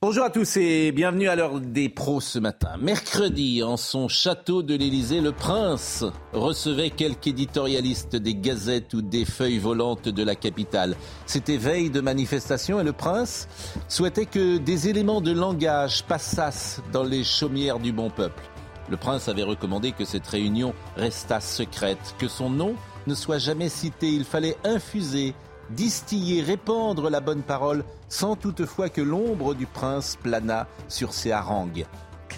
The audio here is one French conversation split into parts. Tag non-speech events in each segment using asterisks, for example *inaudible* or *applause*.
Bonjour à tous et bienvenue à l'heure des pros ce matin. Mercredi, en son château de l'Élysée, le prince recevait quelques éditorialistes des gazettes ou des feuilles volantes de la capitale. C'était veille de manifestation et le prince souhaitait que des éléments de langage passassent dans les chaumières du bon peuple. Le prince avait recommandé que cette réunion restât secrète, que son nom ne soit jamais cité. Il fallait infuser, distiller, répandre la bonne parole, sans toutefois que l'ombre du prince planât sur ses harangues.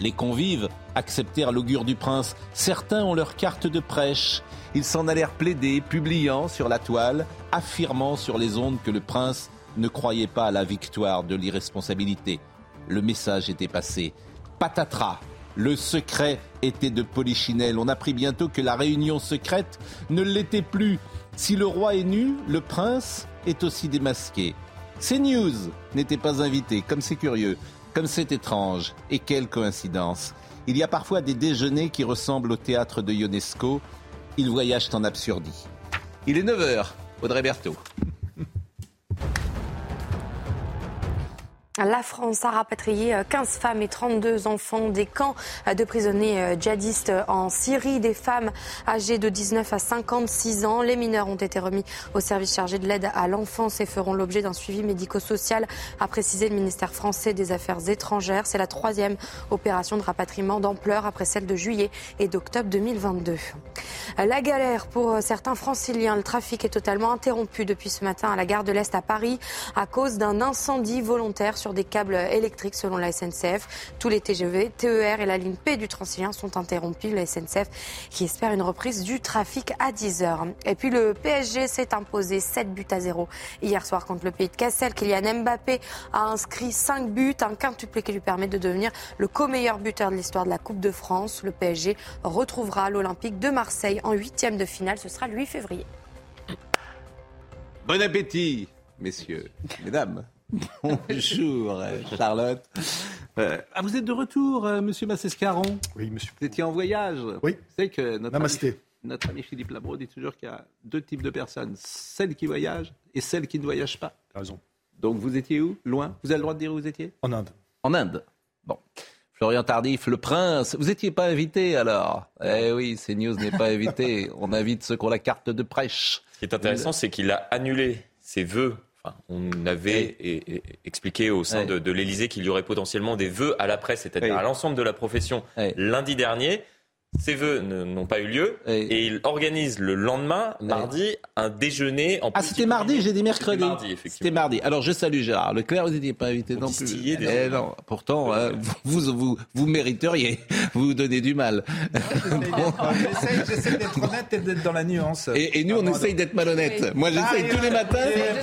Les convives acceptèrent l'augure du prince. Certains ont leur carte de prêche. Ils s'en allèrent plaider, publiant sur la toile, affirmant sur les ondes que le prince ne croyait pas à la victoire de l'irresponsabilité. Le message était passé. Patatras, le secret était de Polichinelle. On apprit bientôt que la réunion secrète ne l'était plus. Si le roi est nu, le prince est aussi démasqué. CNews n'était pas invité, comme c'est curieux, comme c'est étrange. Et quelle coïncidence. Il y a parfois des déjeuners qui ressemblent au théâtre de Ionesco. Ils voyagent en absurdie. Il est 9h, Audrey Berthaud. La France a rapatrié 15 femmes et 32 enfants des camps de prisonniers djihadistes en Syrie, des femmes âgées de 19 à 56 ans. Les mineurs ont été remis au service chargé de l'aide à l'enfance et feront l'objet d'un suivi médico-social, a précisé le ministère français des Affaires étrangères. C'est la troisième opération de rapatriement d'ampleur après celle de juillet et d'octobre 2022. La galère pour certains franciliens. Le trafic est totalement interrompu depuis ce matin à la gare de l'Est à Paris à cause d'un incendie volontaire sur des câbles électriques selon la SNCF. Tous les TGV, TER et la ligne P du Transilien sont interrompus. La SNCF qui espère une reprise du trafic à 10 heures. Et puis le PSG s'est imposé 7 buts à 0 hier soir contre le pays de Cassel. Kylian Mbappé a inscrit 5 buts, un quintuplé qui lui permet de devenir le co-meilleur buteur de l'histoire de la Coupe de France. Le PSG retrouvera l'Olympique de Marseille en huitième de finale. Ce sera le 8 février. Bon appétit, messieurs, mesdames. *laughs* Bonjour, Charlotte. Euh, ah, vous êtes de retour, euh, monsieur Massescaron? Oui, monsieur. Vous étiez en voyage? Oui. Vous savez que notre Namasté. ami, notre ami Philippe Labro dit toujours qu'il y a deux types de personnes celles qui voyagent et celles qui ne voyagent pas. T'as raison. Donc vous étiez où? Loin? Vous avez le droit de dire où vous étiez? En Inde. En Inde. Bon. Florian Tardif, le prince. Vous n'étiez pas invité alors? Eh oui, CNews n'est pas invité. *laughs* On invite ceux qui ont la carte de prêche. Ce qui est intéressant, c'est qu'il a annulé ses vœux. Enfin, on avait et- et- expliqué au sein de, de l'Élysée qu'il y aurait potentiellement des vœux à la presse, c'est-à-dire Oui. à l'ensemble de la profession, lundi dernier. Ces vœux n'ont pas eu lieu et il organise le lendemain, mardi, un déjeuner en Ah, c'était mardi, j'ai dit mercredi. C'était mardi, effectivement. C'était mardi. Alors, je salue Gérard Leclerc, vous n'étiez pas invité Vous non plus. Eh non, pourtant, hein, vous, vous, vous, vous mériteriez. Vous vous donnez du mal. J'essaie d'être honnête et d'être dans la nuance. Et, et nous, on essaye d'être malhonnête. Moi, j'essaye Ah, tous les et- matins.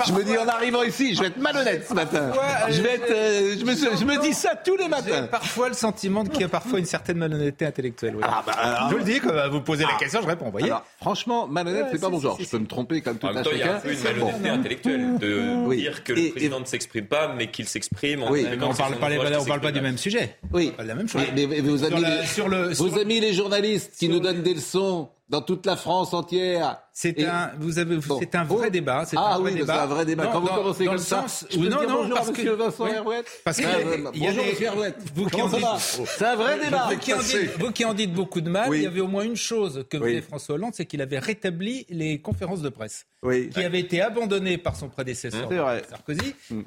Je me dis, en arrivant ici, je vais être malhonnête ce matin. Parfois, Je vais être, euh, je me, je me dis ça tous les J'ai matins. parfois le sentiment qu'il y a parfois une certaine malhonnêteté intellectuelle. oui. Ah, bah, alors- je vous le dis, quand vous posez la question, je réponds. Vous voyez Alors, franchement, malhonnête, Ouais, c'est pas mon genre. Je peux me tromper comme tout un temps, il y a un chacun. peu une malhonnêteté intellectuelle de Oui. dire que Et- le et- président ne s'exprime pas, mais qu'il s'exprime. en Oui. Mais on que parle pas, les- on parle pas du même sujet. Oui. De la même chose. Mais, mais vos, Sur amis, la- les, sur le- vos sur- amis les journalistes qui nous donnent des leçons dans toute la France entière. C'est un, vous avez, Bon. c'est un vrai Oh. débat. c'est Ah un vrai oui, débat. c'est un vrai débat. Non, Quand vous dans- commencez dans comme ça, sens je peux non, dire non, bonjour parce à que- monsieur Vincent oui. Herouet Parce qu'il Ah, a des- bah, il y a bonjour des- monsieur Herouet. vous qui en dites- C'est un vrai débat. Vous qui, en dites, vous qui en dites beaucoup de mal, Oui. il y avait au moins une chose que faisait François Hollande, c'est qu'il avait rétabli les conférences de presse. Oui. qui avaient été abandonnées par son prédécesseur vrai. Plus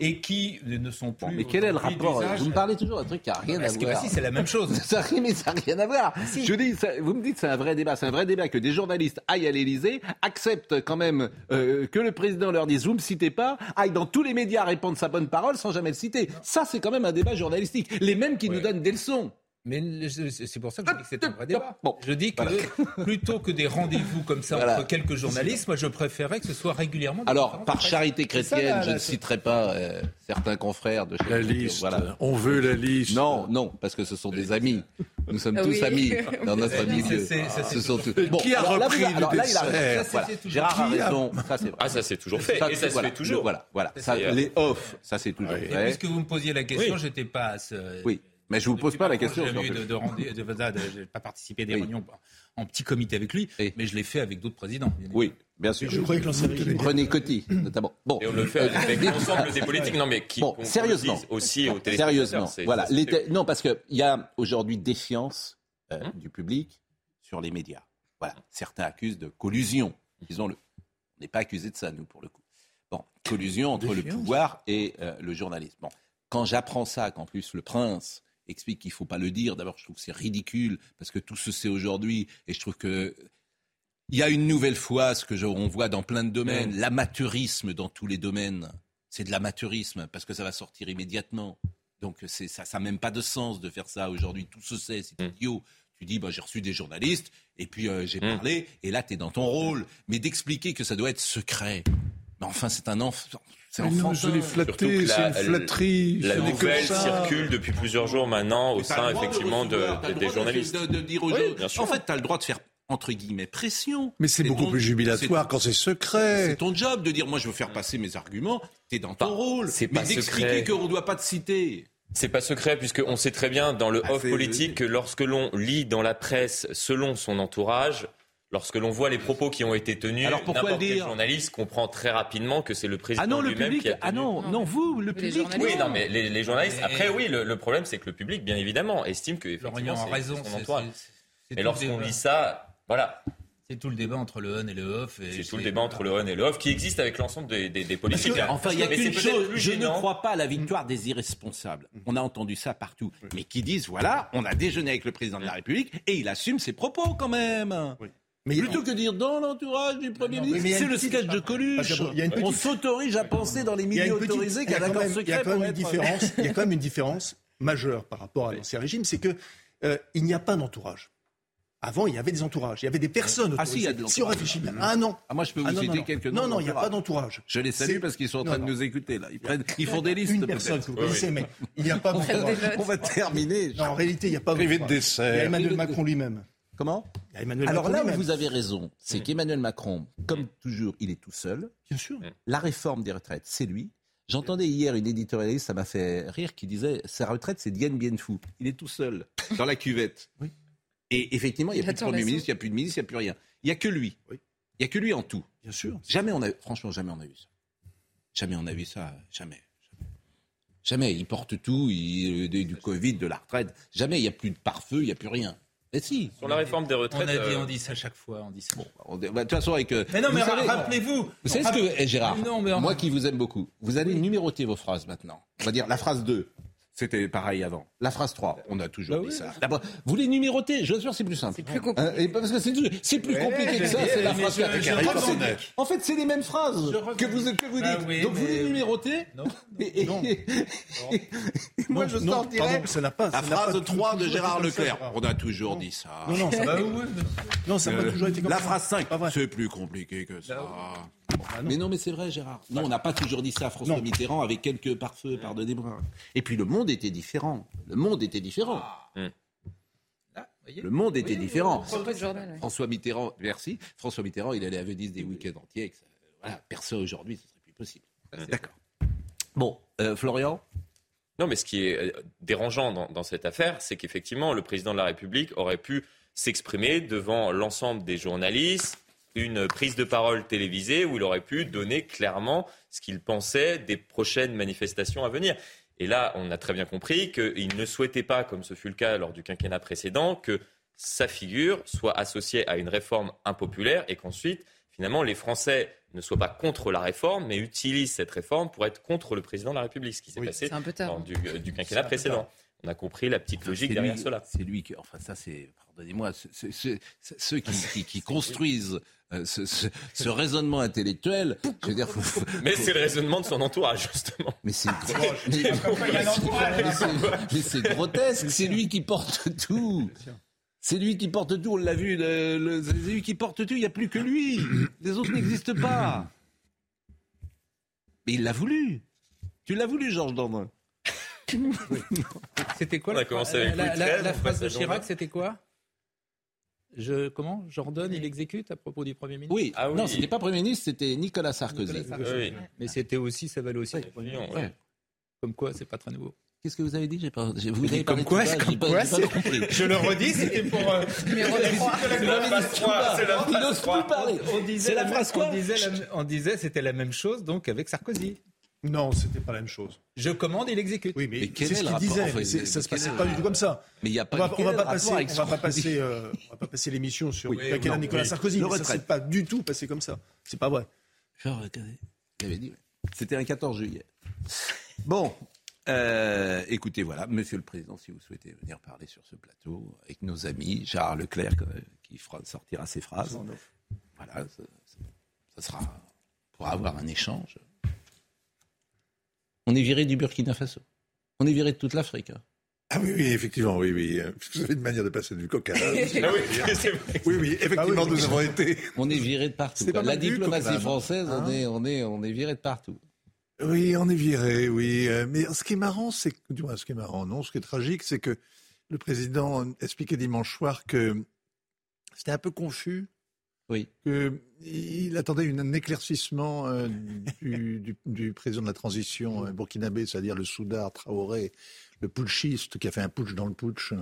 et qui ne sont plus. Mais quel est le rapport? Vous me parlez toujours d'un truc qui n'a rien à Parce que bah, voir. si, c'est la même chose. *laughs* Ça, mais ça n'a rien à voir. si. Je dis, vous me dites c'est un vrai débat. C'est un vrai débat que des journalistes aillent à l'Élysée, acceptent quand même euh, que le président leur dise vous me citez pas, aillent dans tous les médias répondre sa bonne parole sans jamais le citer. Ça, c'est quand même un débat journalistique. Les mêmes qui nous donnent des leçons. Mais le- c'est pour ça que je dis que c'est un vrai débat. Bon, je dis que *laughs* plutôt que des rendez-vous comme ça Voilà. entre quelques journalistes, moi je préférais que ce soit régulièrement. Alors, par charité ça, chrétienne, je ne citerai pas euh, certains confrères de chez La liste. Voilà. On veut la liste. Non, non, parce que ce sont des amis. Nous sommes Ah tous oui. amis *laughs* dans notre milieu. c'est Ce sont tous. Qui a alors repris le alors là, il a dessert raison. Ça, Voilà. c'est toujours- Gérard a Qui a- raison. Ça, c'est vrai. Ah, ça c'est toujours fait. et ça se fait toujours. Voilà, voilà. Les off, ça c'est toujours Oui. Et vrai. puisque vous me posiez la question, Oui. j'étais pas à ce. Oui, mais je vous pose pas la question. J'ai eu de, de, rendez- de, de- de- j'ai pas participé à des Oui. réunions en petit comité avec lui, Oui. mais je l'ai fait avec d'autres présidents. Oui, bien sûr. Je croyais que l'ancien régime. René Coty, notamment. Bon, Et on le fait avec l'ensemble des politiques. Non, mais qui Bon, sérieusement. aussi aux téléspectateurs. Sérieusement, voilà. ça, les Non, parce qu'il y a aujourd'hui défiance euh, Hum? du public sur les médias. Voilà. Certains accusent de collusion, disons-le. On n'est pas accusé de ça, nous, pour le coup. Bon, collusion entre le pouvoir et euh, le journalisme. Bon, quand j'apprends ça, qu'en plus le prince explique qu'il ne faut pas le dire, d'abord, je trouve que c'est ridicule, parce que tout se sait aujourd'hui, et je trouve que il y a une nouvelle fois ce que je- on voit dans plein de domaines, l'amateurisme dans tous les domaines. C'est de l'amateurisme parce que ça va sortir immédiatement. Donc c'est ça, ça n'a même pas de sens de faire ça aujourd'hui. Tout se sait, c'est Mm. idiot. Tu dis, bah, j'ai reçu des journalistes et puis euh, j'ai Mm. parlé et là tu es dans ton rôle. Mais d'expliquer que ça doit être secret. Mais enfin, c'est un enfant. C'est Mais non, enfantin. je l'ai flatté, c'est la- une flatterie. La nouvelle circule depuis plusieurs jours maintenant au sein effectivement de, des journalistes. De, de dire aux Oui, gens- bien sûr. En fait, tu as le droit de faire entre guillemets pression. Mais c'est beaucoup ton- plus jubilatoire quand c'est secret. C'est ton job de dire moi je veux faire passer mes arguments. T'es dans ton Pas- rôle. c'est mais pas d'expliquer secret. qu'on ne doit pas te citer. C'est pas secret puisqu'on sait très bien dans le Ah, off politique que lorsque l'on lit dans la presse selon son entourage, lorsque l'on voit les propos qui ont été tenus, Alors pourquoi n'importe le quel dire journaliste comprend très rapidement que c'est le président Ah non, le lui-même public. qui a tenu. Ah non, non, vous, le public. Oui, non, mais les, les journalistes. Mais- Après, oui, le, le problème, c'est que le public, bien évidemment, estime que effectivement, a c'est raison. son Et tout lorsqu'on lit ça, voilà, C'est tout le débat entre le on et le off. et c'est tout le débat entre le on et le off qui existe avec l'ensemble des, des, des politiques. Enfin, il y a Mais qu'une chose. Je ne crois pas à la victoire des irresponsables. On a entendu ça partout. Mais qui disent voilà, on a déjeuné avec le président de la République et il assume ses propos quand même. Mais Plutôt que dire dans l'entourage du Premier ministre, c'est le sketch de Coluche. Parce qu'il y a une On s'autorise à penser dans les milieux autorisés qu'il y a d'accord même- il y a secret quand pour même une être- différence. Il y a quand même une différence majeure par rapport à l'ancien régime, c'est que euh, il n'y a pas d'entourage. Avant, il y avait des entourages, il y avait des personnes Ah, si, il y a autorisées. de si on l'entourage. réfléchit bien, ah non. Ah, moi, je peux vous Ah non, citer non, non. quelques noms Non, non, il n'y a d'entourage. pas d'entourage. Je les salue parce qu'ils sont en Non, train de nous écouter là. Ils, prennent, ils font des listes. Une personne que vous connaissez, oui. mais il n'y a pas d'entourage. On va terminer. Non, en réalité, il n'y a pas Privé de d'entourage. dessert. Il y a Emmanuel Macron lui-même. Comment? Emmanuel Alors Macron là où vous avez raison, c'est qu'Emmanuel Macron, comme toujours, il est tout seul. Bien sûr. La réforme des retraites, c'est lui. J'entendais hier une éditorialiste, ça m'a fait rire, qui disait sa retraite, c'est Diane Bienfou. Il est tout seul dans la cuvette. Oui. Et effectivement, il n'y a plus de Premier ministre, il n'y a plus de ministre, il n'y a plus rien. Il n'y a que lui. Oui. Il n'y a que lui en tout. Bien sûr. Jamais on a, franchement, jamais on a vu ça. Jamais on a vu ça. Jamais. Jamais. Il porte tout, il, du, du Covid, de la retraite. Jamais. Il n'y a plus de pare-feu, il n'y a plus rien. Mais si. Sur la réforme des On retraites. a dit, euh, on dit ça chaque fois. On dit ça. On- bah, De toute façon, avec. euh, Mais non, vous mais rappelez-vous. Vous savez ce que, eh, Gérard, Non, mais en- moi qui vous aime beaucoup, vous allez numéroter vos phrases maintenant. On va dire la phrase 2, c'était pareil avant. La phrase 3, on a toujours Bah dit oui. ça. D'abord, vous les numérotez, je vous assure, c'est plus simple. C'est plus compliqué. Hein, et parce que c'est c'est plus compliqué que ça, c'est la phrase je- 4. je En fait, c'est- En fait, c'est les mêmes phrases que vous, que vous Ah dites. oui, Donc vous les numérotez, Non. et, et- Non. et moi je non, sortirais pardon, ça n'a pas- la pas phrase tout- 3 de Gérard Leclerc. On a toujours dit ça. Non, non, ça Bah n'a oui, non, ça n'a pas Euh, toujours été comme la ça. phrase 5, Pas vrai. c'est plus compliqué que ça. Bah non. mais non, mais c'est vrai, Gérard. Non, on n'a pas toujours dit ça à François Non. Mitterrand avec quelques pare-feux, pardonnez-moi. Et puis le monde était différent. Le monde était différent. Là, voyez. Le monde était différent. Journal. François Mitterrand, merci. François Mitterrand, il allait à Venise des week-ends entiers. Voilà, personne aujourd'hui, ce serait plus possible. D'accord. Bon, euh, Florian? Non, mais ce qui est euh, dérangeant dans, dans cette affaire, c'est qu'effectivement, le président de la République aurait pu s'exprimer devant l'ensemble des journalistes, une prise de parole télévisée où il aurait pu donner clairement ce qu'il pensait des prochaines manifestations à venir. Et là, on a très bien compris qu'il ne souhaitait pas, comme ce fut le cas lors du quinquennat précédent, que sa figure soit associée à une réforme impopulaire et qu'ensuite, finalement, les Français ne soient pas contre la réforme, mais utilisent cette réforme pour être contre le président de la République, ce qui s'est Oui. passé C'est un peu tard. lors du, euh, du quinquennat précédent. On a compris la petite logique derrière lui- cela. C'est lui qui, enfin ça c'est, pardonnez-moi, ceux qui, *laughs* qui- qui construisent euh, ce, ce- ce raisonnement intellectuel. Je veux dire, faut- faut- *laughs* Mais c'est le raisonnement de son entourage, justement. mais c'est grotesque. C'est lui qui porte tout. C'est lui qui porte tout. On l'a vu. le- le- c'est lui qui porte tout. Il n'y a plus que lui. Les autres n'existent pas. Mais il l'a voulu. Tu l'as voulu, Georges Dandin. C'était quoi On a la, commencé avec la, la- la phrase de Chirac, c'était quoi? Je, comment? J'ordonne, il exécute à propos du Premier ministre? Oui. Ah oui. Non, c'était pas Premier ministre, c'était Nicolas Sarkozy. Nicolas Sarkozy. Oui. Mais c'était aussi, ça valait aussi. pour le Premier ministre. Ouais. Comme quoi, c'est pas très nouveau. Qu'est-ce que vous avez dit? J'ai pas. Vous avez comme quoi, ça, comme pas- quoi, pas compris. *laughs* Je le redis, c'était pour. euh, C'est la phrase 3, c'est la Il phrase n'ose 3. plus parler. on disait C'est la phrase quoi? on disait, on disait c'était la même chose donc avec Sarkozy. Non, c'était pas la même chose. Je commande, il exécute. Oui, mais, Mais c'est est ce qu'il disait. enfin, mais ça se passait pas du tout comme ça. Mais il n'y a On pas. va, quel on va pas rapport passer, on va pas passer, euh, on va pas passer l'émission sur Oui, non, Nicolas oui. Sarkozy. Le mais ça s'est pas du tout passé comme ça. C'est pas vrai. C'était un 14 juillet. Bon, euh, écoutez, voilà, Monsieur le Président, si vous souhaitez venir parler sur ce plateau avec nos amis, Gérard Leclerc euh, qui fera sortira ses phrases. Voilà, ça, ça- ça sera pour avoir un échange. On est viré du Burkina Faso. On est viré de toute l'Afrique. hein. Ah oui, oui, effectivement, oui, oui. euh, Vous avez une manière de passer du coq à l'âne. *laughs* Ah oui. Oui, oui, effectivement, nous avons été. On est viré de partout. Pas. La diplomatie Coquelin. française, on Hein est, on est, on est viré de partout. Oui, on est viré, oui. euh, Mais ce qui est marrant, c'est du moins, ce qui est marrant, non, ce qui est tragique, c'est que le président expliquait dimanche soir que c'était un peu confus. Oui. Que il attendait un éclaircissement euh, du, président de la transition euh, burkinabé, c'est-à-dire le Soudar Traoré, le putschiste qui a fait un putsch dans le putsch,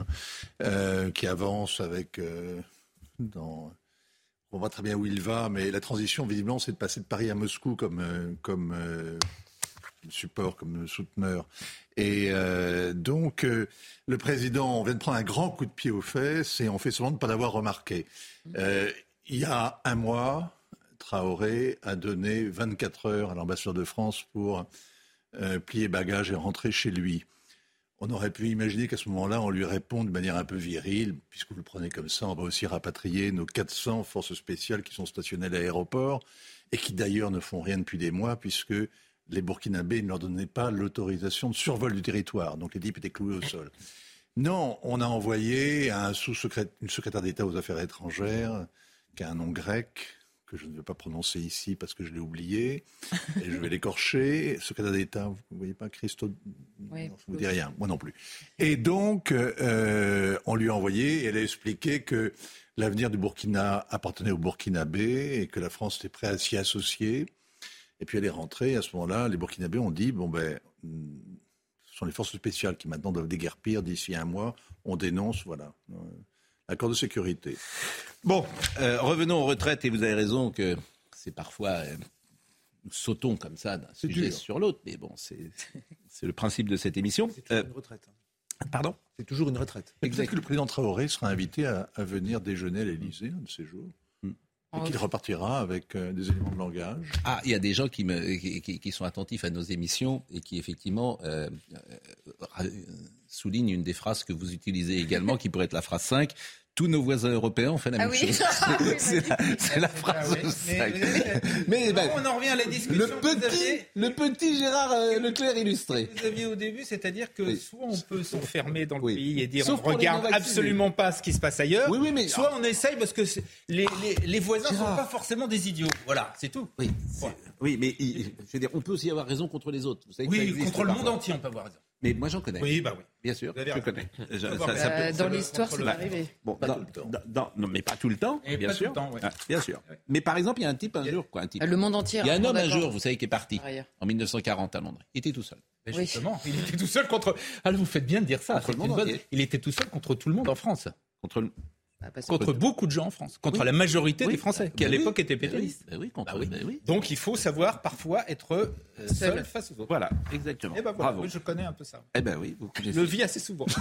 euh, qui avance avec euh, dans on voit très bien où il va, mais la transition, visiblement, c'est de passer de Paris à Moscou comme, comme support, comme souteneur. Et donc, le président, vient de prendre un grand coup de pied aux fesses et on fait semblant de ne pas l'avoir remarqué. Il y a un mois, Traoré a donné 24 heures à l'ambassadeur de France pour euh, plier bagages et rentrer chez lui. On aurait pu imaginer qu'à ce moment-là, on lui répond de manière un peu virile, puisque vous le prenez comme ça, on va aussi rapatrier nos 400 forces spéciales qui sont stationnées à l'aéroport et qui d'ailleurs ne font rien depuis des mois, puisque les Burkinabés ne leur donnaient pas l'autorisation de survol du territoire. Donc les types étaient cloués au sol. Non, on a envoyé un sous-secrétaire, une secrétaire d'État aux affaires étrangères, qui a un nom grec, que je ne vais pas prononcer ici parce que je l'ai oublié, et je vais l'écorcher. *laughs* Secrétaire d'État, vous ne voyez pas, Christo? Oui. Non, Ça ne vous dit rien, moi non plus. Et donc, euh, on lui a envoyé, et elle a expliqué que l'avenir du Burkina appartenait au Burkinabé et que la France était prête à s'y associer. Et puis elle est rentrée, et à ce moment-là, les Burkinabés ont dit, bon ben, ce sont les forces spéciales qui maintenant doivent déguerpir d'ici un mois. On dénonce, voilà, l'accord de sécurité. Bon, euh, revenons aux retraites et vous avez raison que c'est parfois euh, nous sautons comme ça d'un sujet dur. sur l'autre, mais bon, c'est *laughs* c'est le principe de cette émission. C'est toujours Euh, une retraite. pardon? C'est toujours une retraite. Et Peut-être que le président Traoré sera invité à, à venir déjeuner à l'Élysée un de ces jours? Et qu'il repartira avec euh, des éléments de langage. Ah, il y a des gens qui, me, qui, sont attentifs à nos émissions et qui effectivement euh, euh, soulignent une des phrases que vous utilisez également, qui pourrait être la phrase 5. Tous nos voisins européens ont fait la Ah même oui. chose. *laughs* C'est la, phrase Ah oui. 5. Mais- *laughs* Mais, ben, on en revient à la discussion le petit, aviez. le petit Gérard euh, Leclerc illustré. Vous aviez au début, c'est-à-dire que Oui. soit on peut s'enfermer dans le pays et dire Sauf on regarde absolument pas ce qui se passe ailleurs, Oui, oui, mais- soit on essaye parce que c'est- les, les, les voisins ne sont pas forcément des idiots. Voilà, c'est tout. Oui, oui mais je veux dire, on peut aussi avoir raison contre les autres. Vous savez Oui, contre le monde entier, on peut avoir raison. Mais moi, j'en connais. Oui, bah oui. Bien sûr, je raison. connais. Je- ça- peut- Euh, dans l'histoire, c'est arrivé. Bon, Pas dans- tout le temps. dans- dans- non, mais pas tout le temps, Et bien pas tout sûr. le temps, ouais. Ah, bien sûr. Mais par exemple, il y a un type un a- jour, quoi, un type. Le monde entier. Il y a un homme un jour, vous savez, qui est parti en 1940 à Londres. Il était tout seul. Mais Oui. justement, il était tout seul contre. Ah, vous faites bien de dire ça. Bonne-. Il était tout seul contre tout le monde en France. Contre le... Bah, Contre beaucoup de gens en France, contre Oui. la majorité Oui. des Français, qui à oui. l'époque étaient oui, pétainistes. oui, contre- Bah oui. oui. Donc il faut savoir parfois être euh, seul. Seul. face aux autres. Voilà, exactement. Et ben voilà, Bravo. oui, je connais un peu ça. Eh ben oui, vous Je le vis assez souvent. *laughs*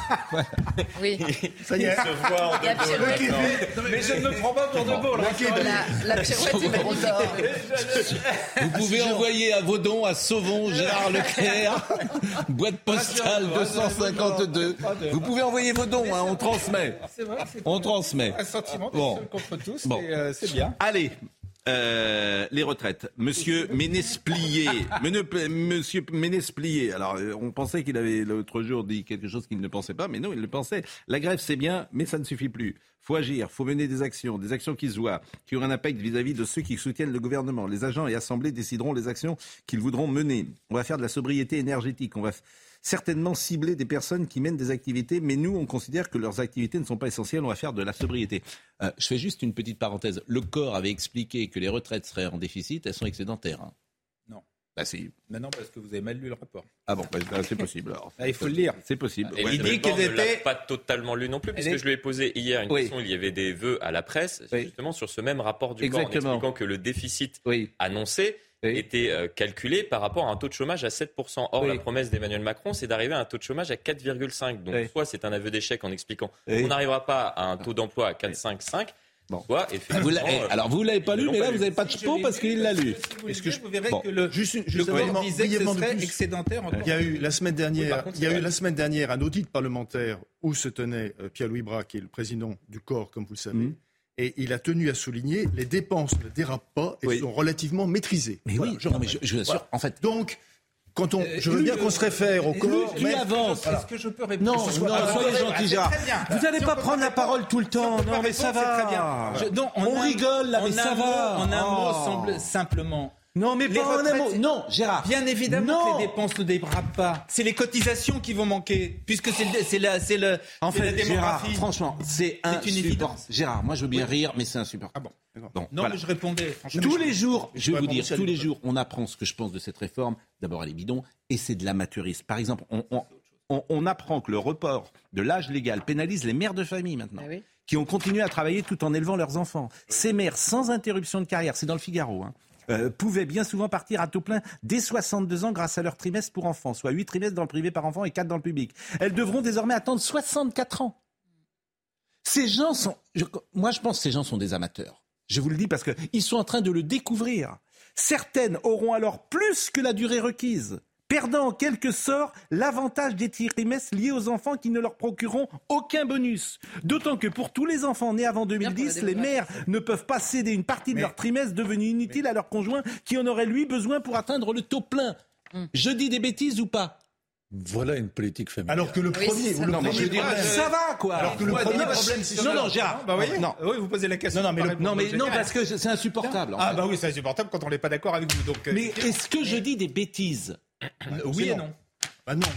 Oui. Ça y est. Se voir en La De Gaulle pirouette. maintenant. Mais je ne me prends pas pour de beau. La, la pirouette est magnifique. Vous pouvez envoyer à vos dons à Sauvon, Gérard Leclerc, boîte postale 252. Vous pouvez envoyer vos dons, hein, on transmet. C'est vrai, c'est On transmet. Un sentiment de Bon. seul contre tous, Bon. euh, c'est bien. Allez, euh, les retraites. Monsieur *laughs* Ménesplier. Monsieur Ménesplier. Alors, euh, on pensait qu'il avait l'autre jour dit quelque chose qu'il ne pensait pas, mais non, il le pensait. La grève, c'est bien, mais ça ne suffit plus. faut agir, faut mener des actions, des actions qui se voient, qui auront un impact vis-à-vis de ceux qui soutiennent le gouvernement. Les agents et assemblées décideront les actions qu'ils voudront mener. On va faire de la sobriété énergétique. On va certainement cibler des personnes qui mènent des activités, mais nous, on considère que leurs activités ne sont pas essentielles. On va faire de la sobriété. Euh, je fais juste une petite parenthèse. Le corps avait expliqué que les retraites seraient en déficit. Elles sont excédentaires. hein. Non. Bah si. Maintenant, parce que vous avez mal lu le rapport. Ah bon, bah, bah, c'est possible. alors. Ah, il faut le lire. C'est possible. Et Ouais. il dit le corps qu'elles ne l'a étaient- pas totalement lu non plus, puisque est- je lui ai posé hier une Oui. question. Il y avait des vœux à la presse, Oui. justement sur ce même rapport du corps, en expliquant que le déficit Oui. annoncé Oui. était euh, calculé par rapport à un taux de chômage à 7%. Or, Oui. la promesse d'Emmanuel Macron, c'est d'arriver à un taux de chômage à 4,5. Donc, Oui. soit c'est un aveu d'échec en expliquant Oui. qu'on n'arrivera pas à un taux d'emploi à 4,5, Bon. soit effectivement... Vous euh, alors vous l'avez pas lu, mais là vous n'avez pas de Si, l'ai parce qu'il l'a lu. si vous Est-ce que je- vous verrez Bon. que le, Juste une- le juste corps brièvement- disait que ce serait excédentaire. en Il y a eu la semaine dernière, contre, il y a eu la semaine dernière un audit parlementaire où se tenait euh, Pierre-Louis Bras, qui est le président du corps, comme vous le savez. Et il a tenu à souligner les dépenses ne dérapent pas et Oui. sont relativement maîtrisées. Mais Voilà, oui, je non, mais je, je vous assure, Voilà. en fait. Donc, quand on, je veux bien qu'on se réfère au lui, corps, lui mais avance. Est-ce que je peux répondre Non, Ce soir- non, Ah, soyez ah, gentil, Gérard. très bien. Vous n'allez Si pas on prendre la parole tout le si on temps. peut Non, mais ça va. très bien. Je- non, On un- rigole, là, en mais un ça mot- va. En un mot, Oh. semble simplement. Non, mais Les pas en un retraites, mot. c'est- Non, Gérard. Bien évidemment Non. que les dépenses ne dérapent pas. C'est les cotisations qui vont manquer, puisque c'est le- c'est la, c'est le, En la fait, Gérard, démographie. franchement, c'est une insupportable. évidence. Gérard, moi je veux bien rire, mais c'est insupportable. Ah bon Bon, Non, voilà. mais je répondais. Franchement, Tous je- les jours, je vais vous dire, tous les jours, on apprend ce que je pense de cette réforme. D'abord, elle est bidon, et c'est de l'amateurisme. Par exemple, on, on- on- on apprend que le report de l'âge légal pénalise les mères de famille maintenant, Ah oui. qui ont continué à travailler tout en élevant leurs enfants. Ces mères, sans interruption de carrière, c'est dans le Figaro, hein, euh, pouvaient bien souvent partir à taux plein dès 62 ans grâce à leur trimestre pour enfants, soit 8 trimestres dans le privé par enfant et 4 dans le public. Elles devront désormais attendre 64 ans. Ces gens sont. moi, je pense que ces gens sont des amateurs. Je vous le dis parce qu'ils sont en train de le découvrir. Certaines auront alors plus que la durée requise, perdant en quelque sorte l'avantage des trimestres liés aux enfants qui ne leur procureront aucun bonus. D'autant que pour tous les enfants nés avant 2010, les mères ne peuvent pas céder une partie de Mais- leur trimestre devenu inutile à leur conjoint qui en aurait lui besoin pour atteindre le taux plein. Je dis des bêtises ou pas? Voilà une politique familiale. alors que le Oui, premier, ça. le Non, mais premier ça va quoi. alors que le Ouais, premier problème, c'est Non, non, Gérard. Bah oui, Non. oui, vous posez la question. Non, non, mais le- Non, mais parce que c'est insupportable. en Ah fait. bah oui, c'est insupportable quand on n'est pas d'accord avec vous. Donc, euh, Mais est-ce que je dis des bêtises? Oui et non. Bah non.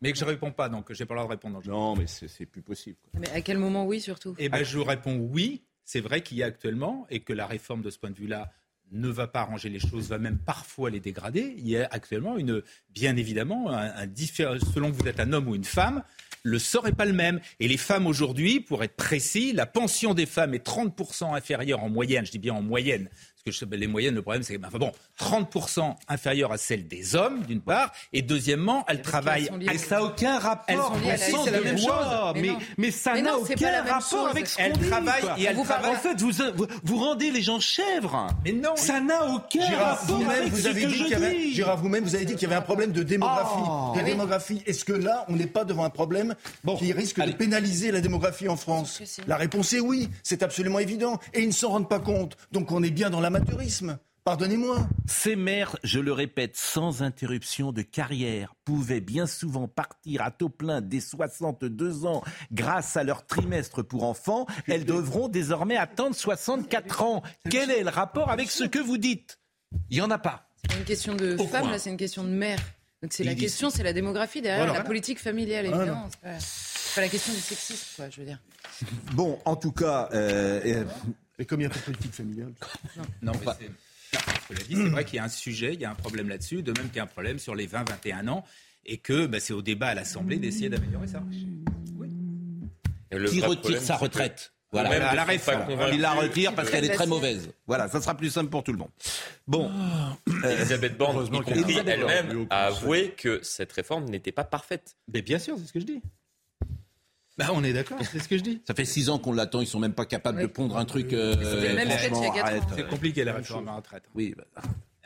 Mais que je réponds pas, donc j'ai pas le droit de répondre. Non, mais c'est plus possible. quoi. Mais à quel moment, oui, surtout? Eh ben, je vous réponds oui. C'est vrai qu'il y a actuellement, et que la réforme de ce point de vue-là ne va pas arranger les choses, va même parfois les dégrader. Il y a actuellement une, bien évidemment, un, selon que vous êtes un homme ou une femme, le sort n'est pas le même. Et les femmes aujourd'hui, pour être précis, la pension des femmes est 30% inférieure en moyenne, je dis bien en moyenne, que je sais, ben, les moyennes, le problème c'est que, enfin bon, 30% inférieure à celle des hommes, d'une part, et deuxièmement, elles travaillent. Et ça n'a aucun rapport. Elles sont la la même chose. Mais Mais, ça n'a aucun la rapport avec ce Elles qu'on dit. travaillent et elles travaillent. En fait, vous, vous, vous rendez les gens chèvres. Mais non. Ça n'a aucun Gérard, rapport vous-même, avec vous ce avez que dit je qu'il y avait, dis. Gérard, vous-même, vous avez dit qu'il y avait un problème de démographie. Oh. de Ah oui. démographie? Est-ce que là, on n'est pas devant un problème Bon, qui risque allez. de pénaliser la démographie en France? La réponse est oui. C'est absolument évident. Et ils ne s'en rendent pas compte. Donc on est bien dans l'amateurisme. Pardonnez-moi. Ces mères, je le répète, sans interruption de carrière, pouvaient bien souvent partir à taux plein dès 62 ans grâce à leur trimestre pour enfants. Elles devront désormais attendre 64 ans. Quel est le rapport avec ce que vous dites? Il n'y en a pas. C'est pas une question de Pourquoi femme, là, c'est une question de mère. Donc c'est la question, c'est la démographie derrière, Voilà. la politique familiale, Voilà. évidemment. C'est pas, c'est pas la question du sexisme, quoi, je veux dire. Bon, en tout cas, euh, Et comme il n'y a pas de politique familiale. Non, mais c'est- vrai qu'il y a un sujet, il y a un problème là-dessus, de même qu'il y a un problème sur les 20-21 ans, et que bah, c'est au débat à l'Assemblée d'essayer d'améliorer ça. Oui. Et le qui retire problème, sa retraite Voilà, Même à la réforme. Il la retire parce qu'elle est très mauvaise. Voilà, ça sera plus simple pour tout le monde. Bon, *coughs* Elisabeth Borne, elle-même, a avoué que cette réforme n'était pas parfaite. Mais bien sûr, c'est ce que je dis. Bah, on est d'accord, c'est ce que je dis. ça fait six ans qu'on l'attend, ils sont même pas capables de pondre un truc. euh. C'est compliqué la réforme à la retraite. Oui, bah,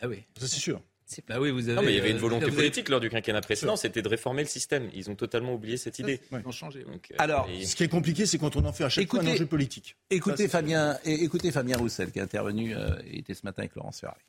Ah oui. Ça, c'est sûr. Bah oui, vous avez. Non, mais il y avait une euh, volonté avez- politique lors du quinquennat précédent, c'était de réformer le système. Ils ont totalement oublié cette idée. Ils ont changé. ouais. Donc, euh, Alors, et- Ce qui est compliqué, c'est quand on en fait à chaque fois un enjeu politique. écoutez Ça, Fabien, et- écoutez Fabien Roussel qui est intervenu, euh, il était ce matin avec Laurence Ferrari.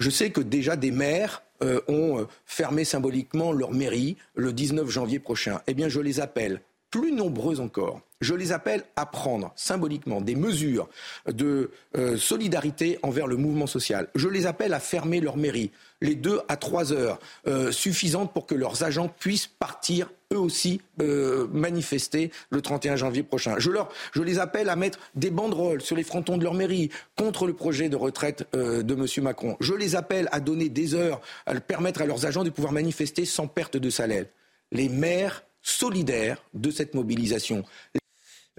Je sais que déjà des maires euh, ont euh, fermé symboliquement leur mairie le 19 janvier prochain. Eh bien, je les appelle, plus nombreux encore, je les appelle à prendre symboliquement des mesures de euh, solidarité envers le mouvement social. Je les appelle à fermer leur mairie les deux à trois heures euh, suffisantes pour que leurs agents puissent partir eux aussi euh, manifester le 31 janvier prochain. Je, leur, les appelle à mettre des banderoles sur les frontons de leur mairie contre le projet de retraite euh, de M. Macron. Je les appelle à donner des heures, à permettre à leurs agents de pouvoir manifester sans perte de salaire. Les maires solidaires de cette mobilisation.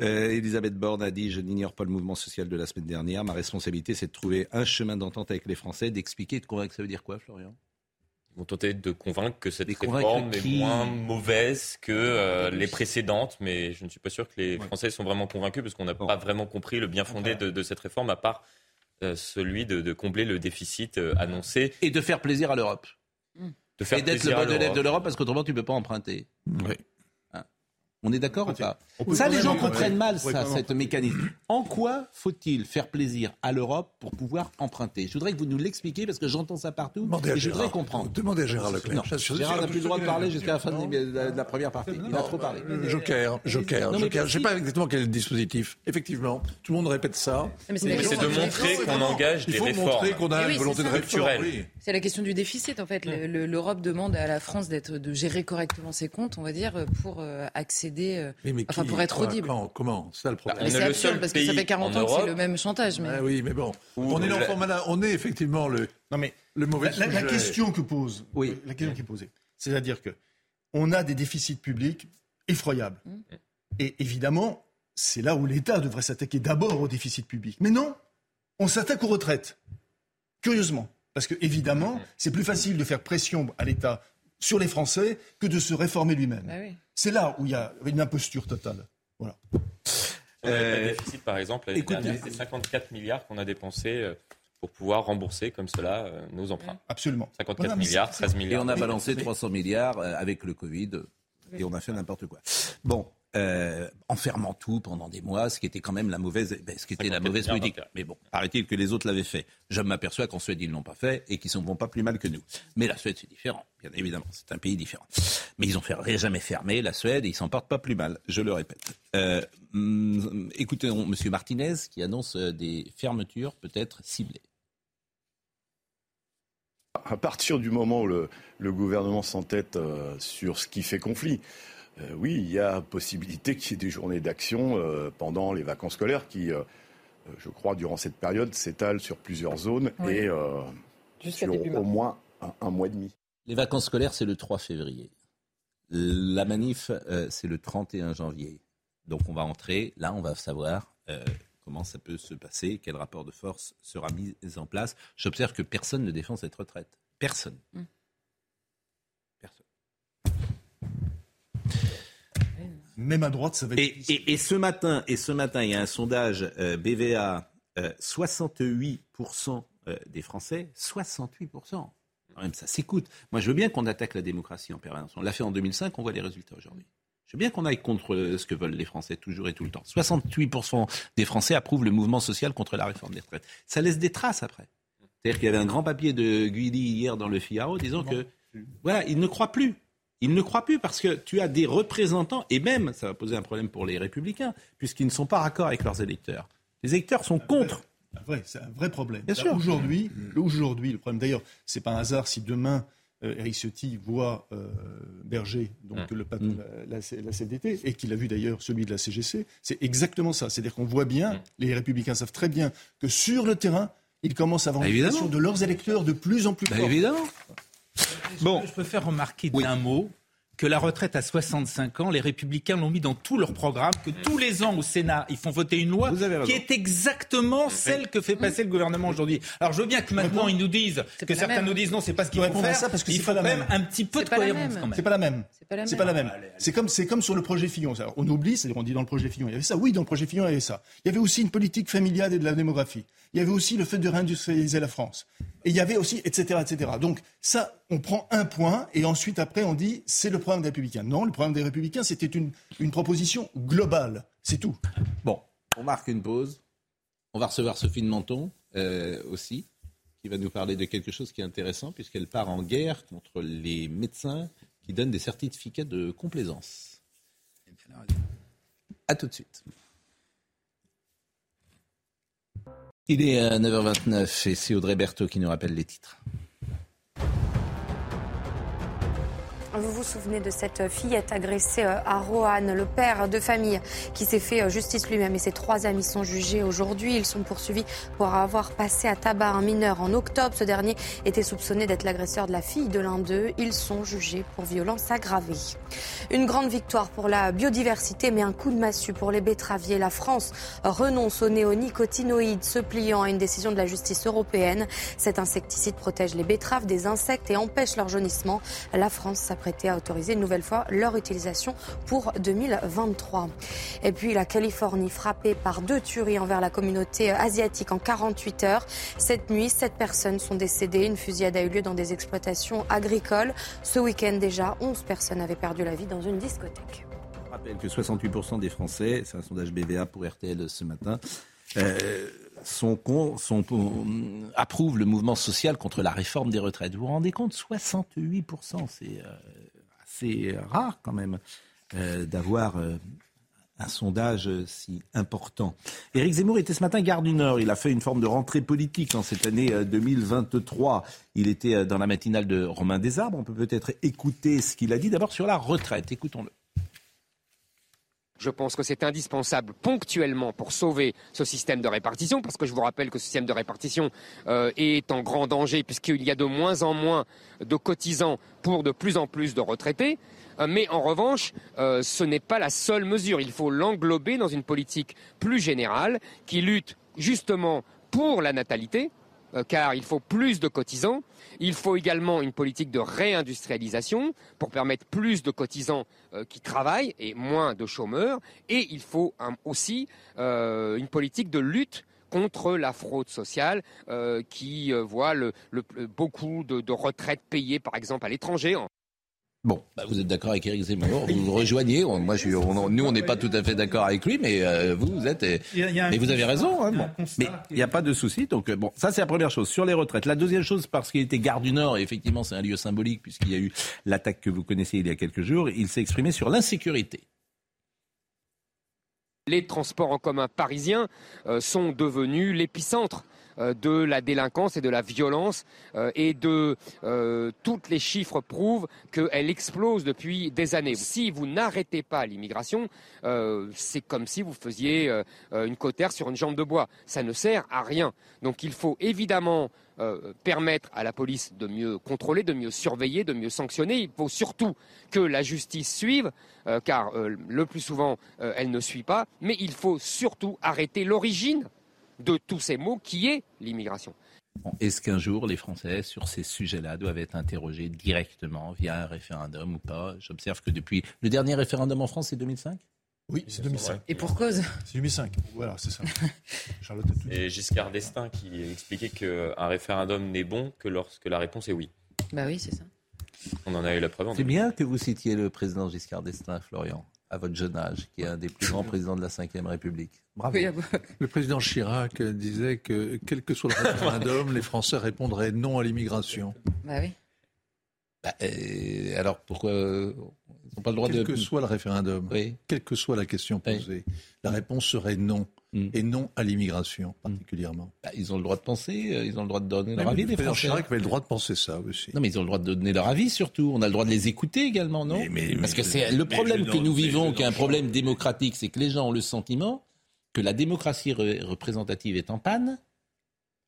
Euh, Elisabeth Borne a dit Je n'ignore pas le mouvement social de la semaine dernière. Ma responsabilité, c'est de trouver un chemin d'entente avec les Français, d'expliquer, de convaincre. Ça veut dire quoi, Florian? Ils vont tenter de convaincre que cette réforme qui est moins mauvaise que euh, les précédentes, mais je ne suis pas sûr que les Français sont vraiment convaincus parce qu'on n'a pas vraiment compris le bien fondé de, de cette réforme, à part euh, celui de, de combler le déficit euh, annoncé, Et de faire plaisir à l'Europe. de faire Et d'être le plaisir à bon élève l'Europe. de l'Europe parce qu'autrement, tu ne peux pas emprunter. Oui. On est d'accord ou pas Ça, les gens comprennent mal, ça, cette mécanisme. En quoi faut-il faire plaisir à l'Europe pour pouvoir emprunter? Je voudrais que vous nous l'expliquiez parce que j'entends ça partout Demandez à et je voudrais Gérard. comprendre. Demandez à Gérard Leclerc. Gérard n'a plus le droit de parler jusqu'à la fin de la, première partie. Il a trop parlé. Joker, Joker, Joker. Je ne sais pas exactement quel est le dispositif. Effectivement, tout le monde répète ça. mais c'est de montrer qu'on engage Il des faut réformes. montrer qu'on a une volonté de réforme. C'est la question du déficit en fait. Le- le- L'Europe demande à la France d'être de gérer correctement ses comptes, on va dire, pour euh, accéder, euh, Oui, mais enfin qui- pour être quoi, audible. quand, Comment C'est ça le problème. Mais est c'est le absurde seul parce que ça fait 40 en ans que c'est le même chantage. Mais... Ah oui, mais bon, Où on est la-. On est effectivement le, Non, mais le mauvais la, la- question que pose, Oui. la question qui est posée, c'est-à-dire que on a des déficits publics effroyables. Et évidemment, c'est là où l'État devrait s'attaquer d'abord au déficit public. Mais non, on s'attaque aux retraites. Curieusement. Parce que, évidemment, c'est plus facile de faire pression à l'État sur les Français que de se réformer lui-même. Bah oui. C'est là où il y a une imposture totale. Voilà. De déficit, par exemple, l'année dernière, c'est 54 milliards qu'on a dépensés euh, pour pouvoir rembourser comme cela euh, nos emprunts. Absolument. 54 Voilà, mais milliards, c'est- 13 Et milliards. on a balancé mais- 300 milliards euh, avec le Covid et on a fait n'importe quoi. Bon, euh, en fermant tout pendant des mois, ce qui était quand même la mauvaise, ben, ce qui était la 54 mauvaise milliards politique. Mais bon, paraît-il que les autres l'avaient fait. Je m'aperçois qu'en Suède, ils ne l'ont pas fait et qu'ils ne vont pas plus mal que nous. Mais la Suède, c'est différent, bien évidemment. C'est un pays différent. Mais ils ont fait, jamais fermé la Suède et ils s'en portent pas plus mal, je le répète. Euh, hum, écoutez, M. Martinez qui annonce euh, des fermetures peut-être ciblées. À partir du moment où le, le gouvernement s'entête euh, sur ce qui fait conflit, euh, oui, il y a possibilité qu'il y ait des journées d'action euh, pendant les vacances scolaires qui, euh, je crois, durant cette période, s'étalent sur plusieurs zones Oui. et euh, début au moins un, un mois et demi. Les vacances scolaires, c'est le 3 février. La manif, euh, c'est le 31 janvier. Donc on va entrer, là on va savoir euh, comment ça peut se passer, quel rapport de force sera mis en place. J'observe que personne ne défend cette retraite. Personne. Mm. Même à droite, ça va être Et, et- et ce matin, et ce matin, il y a un sondage euh, BVA, euh, 68% euh, des Français, 68%. Quand même, ça s'écoute. Moi, je veux bien qu'on attaque la démocratie en permanence. On l'a fait en 2005, on voit les résultats aujourd'hui. Je veux bien qu'on aille contre euh, ce que veulent les Français toujours et tout le temps. 68% des Français approuvent le mouvement social contre la réforme des retraites. Ça laisse des traces après. C'est-à-dire qu'il y avait un grand papier de Guidi hier dans le Figaro disant que voilà, il ne croit plus. Il ne croit plus parce que tu as des représentants, et même, ça va poser un problème pour les républicains, puisqu'ils ne sont pas raccord avec leurs électeurs. Les électeurs sont contre. C'est un vrai problème. Bien sûr. Aujourd'hui, aujourd'hui, le problème, d'ailleurs, c'est pas un hasard si demain euh, Eric Ciotti voit euh, Berger, donc le patron Mm. de la, la- la CFDT, et qu'il a vu d'ailleurs celui de la CGC, c'est exactement ça. C'est-à-dire qu'on voit bien, les Républicains savent très bien que sur le terrain, ils commencent à avoir Bah, une de leurs électeurs de plus en plus Bah, forte. évidemment. Bon. Je peux faire remarquer d'un mot que la retraite à 65 ans, les républicains l'ont mis dans tous leurs programmes, que tous les ans au Sénat, ils font voter une loi qui est exactement celle que fait passer le gouvernement aujourd'hui. Alors je veux bien que maintenant ils nous disent, que certains nous disent non, c'est pas ce qu'ils vont faire, ça parce que il faut pas la même même. un petit peu de cohérence quand même. C'est pas la même. C'est pas la même. C'est comme, sur le projet Fillon. On oublie, c'est-à-dire on dit dans le projet Fillon, il y avait ça. Oui, dans le projet Fillon, il y avait ça. Il y avait aussi une politique familiale et de la démographie. Il y avait aussi le fait de réindustrialiser la France. Et il y avait aussi, etc., etc. Donc ça, on prend un point et ensuite après on dit c'est le programme des Républicains. Non, le programme des Républicains, c'était une, une proposition globale. C'est tout. Bon, on marque une pause. On va recevoir Sophie de Menton euh, aussi, qui va nous parler de quelque chose qui est intéressant, puisqu'elle part en guerre contre les médecins qui donnent des certificats de complaisance. A tout de suite. Il est à 9h29 et c'est Audrey Berthaud qui nous rappelle les titres. Vous vous souvenez de cette fillette agressée euh, à Roanne, le père de famille qui s'est fait euh, justice lui-même et ses trois amis sont jugés aujourd'hui. Ils sont poursuivis pour avoir passé à tabac un mineur en octobre. Ce dernier était soupçonné d'être l'agresseur de la fille de l'un d'eux. Ils sont jugés pour violence aggravée. Une grande victoire pour la biodiversité, mais un coup de massue pour les betteraviers. La France renonce aux néonicotinoïdes, se pliant à une décision de la justice européenne. Cet insecticide protège les betteraves des insectes et empêche leur jaunissement. La France s'apprêtait à autoriser une nouvelle fois leur utilisation pour 2023. Et puis la Californie frappée par deux tueries envers la communauté asiatique en 48 heures. Cette nuit, sept personnes sont décédées. Une fusillade a eu lieu dans des exploitations agricoles. Ce week-end déjà, 11 personnes avaient perdu la vie dans une discothèque. Je rappelle que 68% des Français, c'est un sondage BVA pour RTL ce matin, euh, sont, con- sont, euh, approuvent le mouvement social contre la réforme des retraites. Vous vous rendez compte? 68%, c'est euh, assez rare quand même euh, d'avoir euh, un sondage euh, si important. Éric Zemmour était ce matin garde du Nord. Il a fait une forme de rentrée politique en cette année euh, 2023. Il était euh, dans la matinale de Romain Desarbres. On peut peut-être écouter ce qu'il a dit d'abord sur la retraite. Écoutons-le. Je pense que c'est indispensable ponctuellement pour sauver ce système de répartition, parce que je vous rappelle que ce système de répartition euh, est en grand danger puisqu'il y a de moins en moins de cotisants pour de plus en plus de retraités. Euh, mais en revanche, euh, ce n'est pas la seule mesure. Il faut l'englober dans une politique plus générale qui lutte justement pour la natalité, car il faut plus de cotisants. Il faut également une politique de réindustrialisation pour permettre plus de cotisants euh, qui travaillent et moins de chômeurs. Et il faut aussi euh, une politique de lutte contre la fraude sociale euh, qui euh, voit beaucoup de, retraites payées, par exemple, à l'étranger. Bon, bah, vous êtes d'accord avec Éric Zemmour, vous vous rejoignez. On- Moi, je suis, on- nous, on n'est pas tout à fait d'accord avec lui, mais euh, vous, vous êtes. Il y a- il y a un mais vous avez raison. hein, bon. Mais il n'y a pas de souci. Donc, euh, bon, ça, c'est la première chose sur les retraites. La deuxième chose, parce qu'il était garde du Nord, et effectivement, c'est un lieu symbolique, puisqu'il y a eu l'attaque que vous connaissez il y a quelques jours, il s'est exprimé sur l'insécurité. Les transports en commun parisiens euh, sont devenus l'épicentre de la délinquance et de la violence euh, et de euh, toutes les chiffres prouvent qu'elle explose depuis des années. Si vous n'arrêtez pas l'immigration, euh, c'est comme si vous faisiez euh, euh, une cotère sur une jambe de bois. Ça ne sert à rien. Donc il faut évidemment euh, permettre à la police de mieux contrôler, de mieux surveiller, de mieux sanctionner. Il faut surtout que la justice suive, euh, car euh, le plus souvent, euh, elle ne suit pas. Mais il faut surtout arrêter l'origine de tous ces maux qui est l'immigration. Bon, Est-ce qu'un jour, les Français, sur ces sujets-là, doivent être interrogés directement via un référendum ou pas? J'observe que depuis le dernier référendum en France, c'est 2005 Oui, c'est 2005. Et pour cause? C'est 2005. Voilà, c'est ça. *laughs* Charlotte a tout dit. Et Giscard d'Estaing qui expliquait qu'un référendum n'est bon que lorsque la réponse est oui. Bah oui, c'est ça. On en a eu la preuve C'est bien que vous citiez le président Giscard d'Estaing, Florian, à votre jeune âge, qui est un des plus grands présidents de la Ve République. Bravo. Oui, ah bah, Le président Chirac disait que, quel que soit le référendum, les Français répondraient non à l'immigration. bah oui. Bah, euh, alors pourquoi euh, ils n'ont pas le droit Quel de que soit le référendum, Oui. quelle que soit la question Oui. posée, la réponse serait non. Mm. Et non à l'immigration, particulièrement. Bah, ils ont le droit de penser, euh, ils ont le droit de donner leur avis, le les Français. Chirac avait le droit de penser ça aussi. Non, mais ils ont le droit de donner leur avis surtout. On a le droit de les écouter également, non? Mais- mais- Parce que mais- c'est le mais problème que nous mais vivons, qui est un problème démocratique, c'est que les gens ont le sentiment que la démocratie re- représentative est en panne.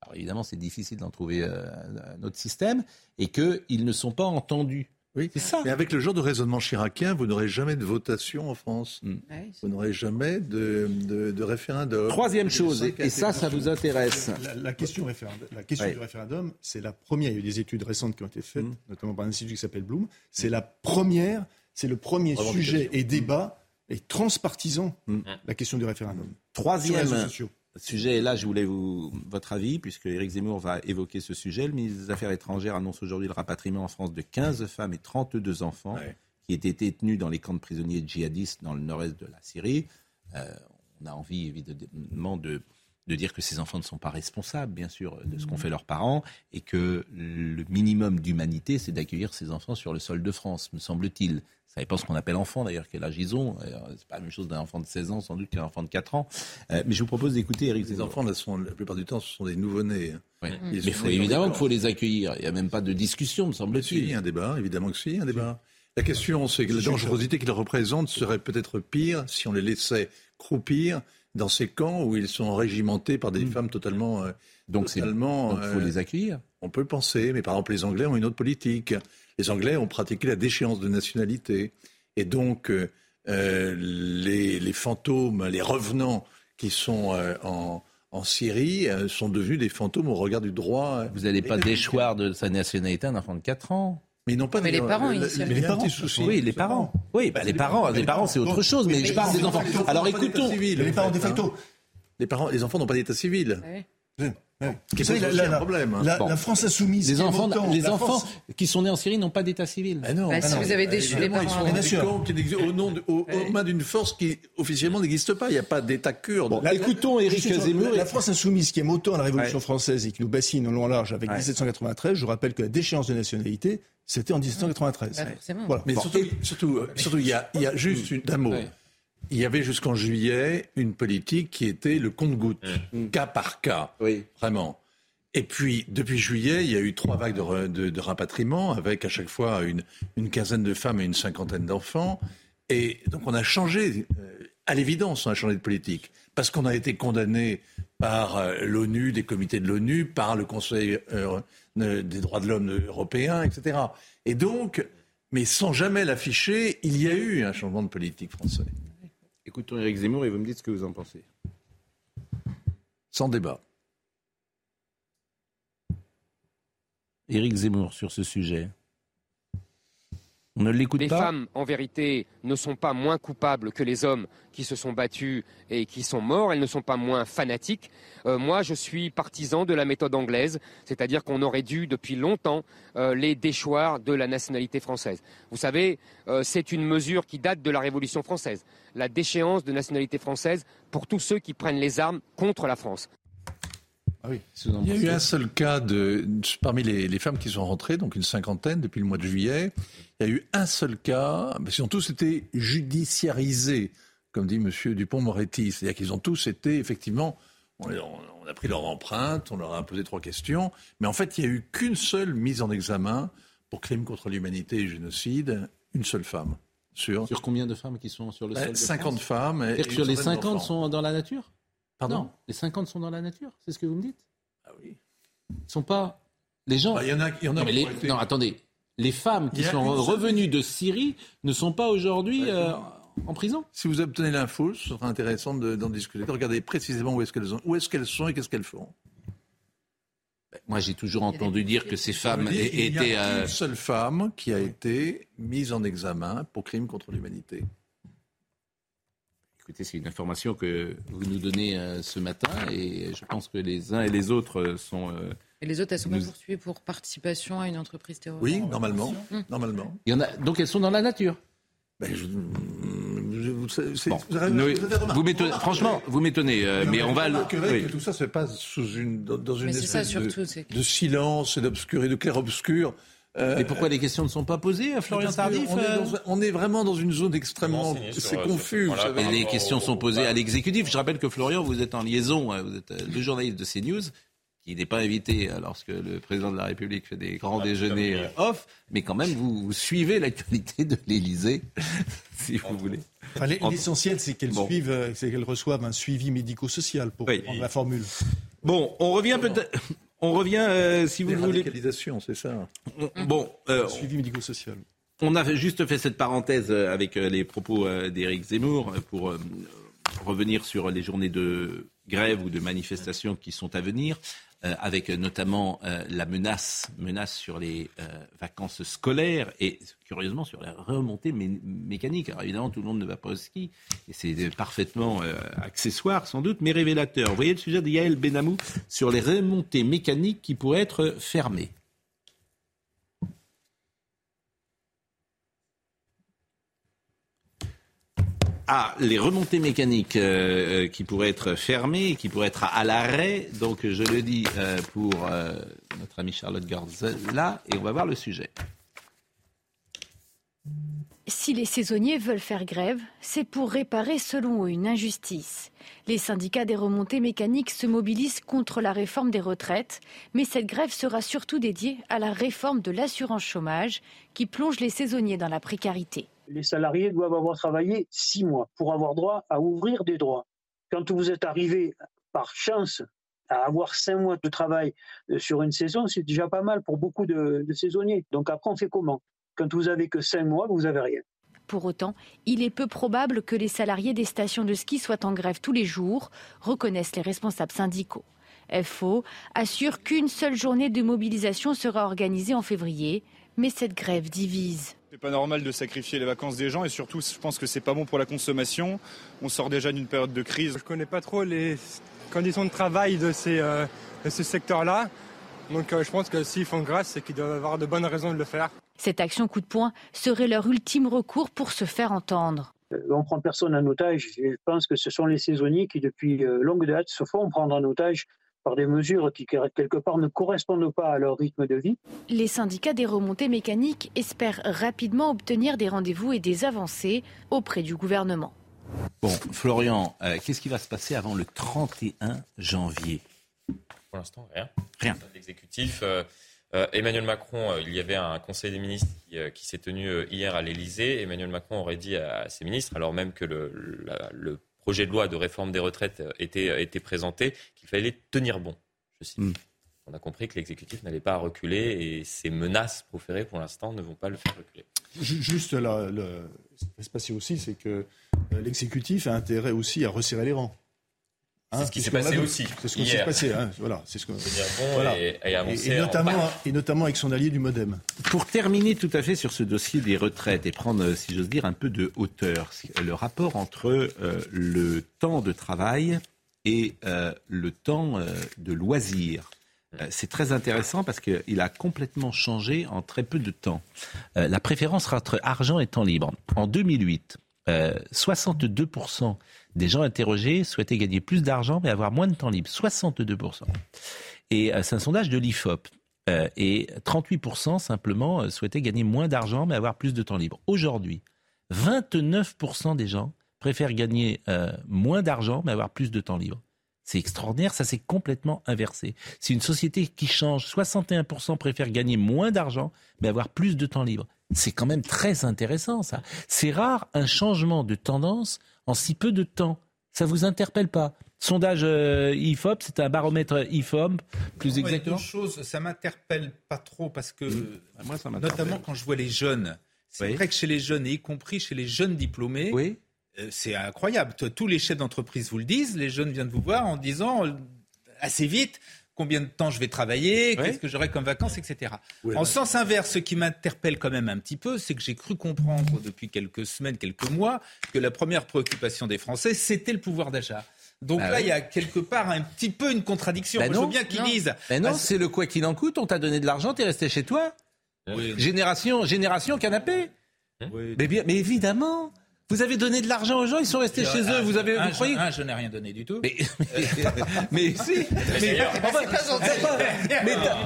Alors évidemment, c'est difficile d'en trouver euh, un autre système, et qu'ils ne sont pas entendus Oui, c'est ça. Mais avec le genre de raisonnement chiracien, vous n'aurez jamais de votation en France. Mm. Vous n'aurez jamais de, de, de référendum. Troisième chose, et ça, ça vous intéresse. La, la question, référendum, la question Ouais. du référendum, c'est la première. Il y a eu des études récentes qui ont été faites, Mm. notamment par un institut qui s'appelle Bloom. C'est la première, c'est le premier sujet et débat et transpartisan, la question du référendum. Sur les Troisième réseaux sociaux. Sujet, et là je voulais vous, votre avis, puisque Éric Zemmour va évoquer ce sujet. Le ministre des Affaires étrangères annonce aujourd'hui le rapatriement en France de 15 femmes et 32 enfants qui étaient détenus dans les camps de prisonniers djihadistes dans le nord-est de la Syrie. Euh, on a envie évidemment de, de dire que ces enfants ne sont pas responsables, bien sûr, de ce qu'ont fait leurs parents, et que le minimum d'humanité, c'est d'accueillir ces enfants sur le sol de France, me semble-t-il. Ça dépend ce qu'on appelle enfant, d'ailleurs, quel âge ils ont. Euh, C'est pas la même chose d'un enfant de 16 ans, sans doute, qu'un enfant de 4 ans. Euh, mais je vous propose d'écouter Eric Les enfants, là, sont, la plupart du temps, ce sont des nouveau-nés. hein. Oui. Ils Mais faut, évidemment qu'il faut les accueillir. Il n'y a même pas de discussion, me Si, semble-t-il. un débat, évidemment que si, un débat. La question, c'est que la dangerosité qu'ils représentent serait peut-être pire si on les laissait croupir dans ces camps où ils sont régimentés par des femmes totalement. euh, Donc donc faut euh, les accueillir. On peut le penser, mais par exemple, les Anglais ont une autre politique. Les Anglais ont pratiqué la déchéance de nationalité. Et donc, euh, euh, les, les fantômes, les revenants qui sont euh, en, en Syrie euh, sont devenus des fantômes au regard du droit. Vous n'allez pas déchoir de sa nationalité un enfant de 4 ans. Mais ils n'ont pas Mais les parents, le- le- initialement. il y a Les parents. Oui, les parents. Oui, bah, les parents, les parents, c'est autre chose, mais je parle des enfants. Alors écoutons. Les en parents fait, de facto. Les, parents, les enfants n'ont pas d'état civil. Ouais. Qui savez, la, problème. hein. la- Bon. la France insoumise. Les enfants, les enfants France- qui sont nés en Syrie n'ont pas d'état civil. Ah non, Bah, ah si non. vous avez déchu les Évidemment, ils parents sont des au nom de- au- aux mains d'une force qui officiellement n'existe pas. Il n'y a pas d'État kurde. La- Écoutons la- Éric Zemmour. La, la France insoumise qui aime autant la Révolution Ouais. française et qui nous bassine en long en large avec Ouais. 1793, je rappelle que la déchéance de nationalité, c'était en 1793. Bah, forcément. Voilà. Mais Bon. surtout, surtout, surtout, il y a, il y a juste une, un mot. Il y avait jusqu'en juillet une politique qui était le compte-goutte, cas par cas, Oui. vraiment. Et puis, depuis juillet, il y a eu trois vagues de, re- de- de rapatriement, avec à chaque fois une, une quinzaine de femmes et une cinquantaine d'enfants. Et donc, on a changé, euh, à l'évidence, on a changé de politique. Parce qu'on a été condamné par euh, l'ONU, des comités de l'ONU, par le Conseil euh, des droits de l'homme européen, etc. Et donc, mais sans jamais l'afficher, il y a eu un changement de politique français. Écoutons Éric Zemmour et vous me dites ce que vous en pensez. Sans débat. Éric Zemmour sur ce sujet. On ne l'écoute Les femmes, en vérité, ne sont pas moins coupables que les hommes qui se sont battus et qui sont morts. Elles ne sont pas moins fanatiques. Euh, moi, je suis partisan de la méthode anglaise, c'est-à-dire qu'on aurait dû, depuis longtemps, euh, les déchoir de la nationalité française. Vous savez, euh, c'est une mesure qui date de la Révolution française. La déchéance de nationalité française pour tous ceux qui prennent les armes contre la France. Il y a eu un seul cas de, parmi les, les femmes qui sont rentrées, donc une cinquantaine depuis le mois de juillet. Il y a eu un seul cas, mais ils ont tous été judiciarisés, comme dit Monsieur Dupont-Moretti. C'est-à-dire qu'ils ont tous été effectivement, on, on a pris leur empreinte, on leur a posé trois questions, mais en fait il n'y a eu qu'une seule mise en examen pour crime contre l'humanité et génocide, une seule femme. Sur, Sur combien de femmes qui sont sur le Ben, sol de 50 France femmes. et- C'est-à-dire que et sur les centaine 50 d'enfants. sont dans la nature? Pardon Non, les 50 sont dans la nature, c'est ce que vous me dites? Ah oui. Ils sont pas. Les gens. Bah, Il y en a, il y en a non, mais qui les- ont été- non, attendez. Les femmes qui sont revenues de Syrie ne sont pas aujourd'hui euh, en prison? Si vous obtenez l'info, ce sera intéressant de- d'en discuter, de regarder précisément où est-ce qu'elles sont, où est-ce qu'elles sont et qu'est-ce qu'elles font. Moi, j'ai toujours entendu dire que ces femmes Je veux dire, é- il y a étaient. euh, une seule femme qui a été mise en examen pour crime contre l'humanité. Écoutez, c'est une information que vous nous donnez euh, ce matin et je pense que les uns et les autres euh, sont. euh, Et les autres, elles sont pas Nous- poursuivies pour participation à une entreprise terroriste. Oui, normalement, normalement. Il y en a, donc elles sont dans la nature. Ben, je- je- vous, c'est- Bon, vous avez- Noé, vous avez remarqué- vous m'étonnez- franchement, vous m'étonnez, euh, mais on va. oui. que tout ça se passe sous une, dans, dans une ça, espèce de- silence et d'obscur et de clair-obscur. Euh, Mais pourquoi les questions ne sont pas posées à Florian Tardif on, est euh dans- on est vraiment dans une zone extrêmement. C'est euh, confus, vous savez. Les questions sont posées à l'exécutif. Je rappelle que Florian, vous êtes en liaison, euh, vous êtes euh, le journaliste de CNews, qui n'est pas invité euh, lorsque le président de la République fait des grands Ah, déjeuners euh, off, mais quand même, vous, vous suivez l'actualité de l'Élysée, *laughs* si vous voulez. Enfin, l'e- En- L'essentiel, c'est Bon. euh, qu'elles reçoivent un suivi médico-social pour Oui. prendre la formule. Bon, on revient peut-être. On revient, euh, si vous voulez. radicalisations, c'est ça. on- Bon, euh, Suivi médico-social. On a juste fait cette parenthèse euh, avec les propos d'Éric Zemmour pour revenir sur les journées de grève ou de manifestation qui sont à venir. Euh, avec notamment euh, la menace, menace sur les euh, vacances scolaires et curieusement sur la remontée mécanique. Alors évidemment, tout le monde ne va pas au ski et c'est parfaitement accessoire sans doute, mais révélateur. Vous voyez le sujet de Yael Benamou sur les remontées mécaniques qui pourraient être fermées. Ah, les remontées mécaniques euh, euh, qui pourraient être fermées, qui pourraient être à, l'arrêt. Donc, je le dis euh, pour notre amie Charlotte Gorzella, et on va voir le sujet. Si les saisonniers veulent faire grève, c'est pour réparer selon eux une injustice. Les syndicats des remontées mécaniques se mobilisent contre la réforme des retraites, mais cette grève sera surtout dédiée à la réforme de l'assurance chômage qui plonge les saisonniers dans la précarité les salariés doivent avoir travaillé six mois pour avoir droit à ouvrir des droits. Quand vous êtes arrivé par chance à avoir cinq mois de travail euh, sur une saison, c'est déjà pas mal pour beaucoup de, saisonniers. Donc après, on fait comment? Quand vous avez que cinq mois, vous n'avez rien. Pour autant, il est peu probable que les salariés des stations de ski soient en grève tous les jours, reconnaissent les responsables syndicaux. FO assure qu'une seule journée de mobilisation sera organisée en février, mais cette grève divise. C'est pas normal de sacrifier les vacances des gens et surtout, je pense que c'est pas bon pour la consommation. On sort déjà d'une période de crise. Je connais pas trop les conditions de travail de, ces, euh, ce secteur-là. Donc euh, je pense que s'ils font grâce, c'est qu'ils doivent avoir de bonnes raisons de le faire. Cette action coup de poing serait leur ultime recours pour se faire entendre. Euh, on prend personne en otage. Je pense que ce sont les saisonniers qui, depuis longue date, se font prendre en otage par des mesures qui, quelque part, ne correspondent pas à leur rythme de vie. Les syndicats des remontées mécaniques espèrent rapidement obtenir des rendez-vous et des avancées auprès du gouvernement. Bon, Florian, euh, qu'est-ce qui va se passer avant le 31 janvier? Pour l'instant, rien. Rien. L'exécutif. Euh, euh, Emmanuel Macron, il y avait un conseil des ministres qui, s'est tenu hier à l'Elysée. Emmanuel Macron aurait dit à ses ministres, alors même que le, le projet de loi de réforme des retraites euh, était, euh, était présenté, qu'il fallait tenir bon. Je cite. Hmm. On a compris que l'exécutif n'allait pas reculer et ces menaces proférées pour l'instant ne vont pas le faire reculer. Juste là, le, ce qui va se passer aussi, c'est que euh, l'exécutif a intérêt aussi à resserrer les rangs. Hein, c'est ce qui s'est passé aussi. C'est ce qui s'est passé. Hein, voilà, c'est ce que. Voilà. Et, et, notamment, et notamment avec son allié du MoDem. Pour terminer tout à fait sur ce dossier des retraites et prendre, si j'ose dire, un peu de hauteur, le rapport entre euh, le temps de travail et euh, le temps euh, de loisir. C'est très intéressant parce qu'il a complètement changé en très peu de temps. la préférence entre argent et temps libre. En 2008, 62% des gens interrogés souhaitaient gagner plus d'argent mais avoir moins de temps libre. 62%. Et euh, c'est un sondage de l'IFOP. Euh, et 38% simplement euh, souhaitaient gagner moins d'argent mais avoir plus de temps libre. Aujourd'hui, 29% des gens préfèrent gagner moins d'argent mais avoir plus de temps libre. C'est extraordinaire, ça s'est complètement inversé. C'est une société qui change. 61% préfèrent gagner moins d'argent mais avoir plus de temps libre. C'est quand même très intéressant ça. C'est rare un changement de tendance en si peu de temps. Ça vous interpelle pas? Sondage euh, IFOP, c'est un baromètre IFOP, plus exactement. chose, ça m'interpelle pas trop parce que, mmh. Moi, ça notamment quand je vois les jeunes, c'est vrai que chez les jeunes, et y compris chez les jeunes diplômés, oui. Euh, c'est incroyable. Tous les chefs d'entreprise vous le disent, les jeunes viennent vous voir en disant euh, assez vite, combien de temps je vais travailler, qu'est-ce que j'aurai comme vacances, etc. en sens inverse, ce qui m'interpelle quand même un petit peu, c'est que j'ai cru comprendre depuis quelques semaines, quelques mois, que la première préoccupation des Français, c'était le pouvoir d'achat. Donc bah là, il y a quelque part un petit peu une contradiction. Bah je veux bien qu'ils disent. Mais non, c'est le quoi qu'il en coûte. On t'a donné de l'argent, t'es resté chez toi. Génération, génération canapé. mais, bien, mais évidemment. Vous avez donné de l'argent aux gens, ils sont restés chez eux. Vous avez, vous croyez je n'ai rien donné du tout. Mais, mais, si.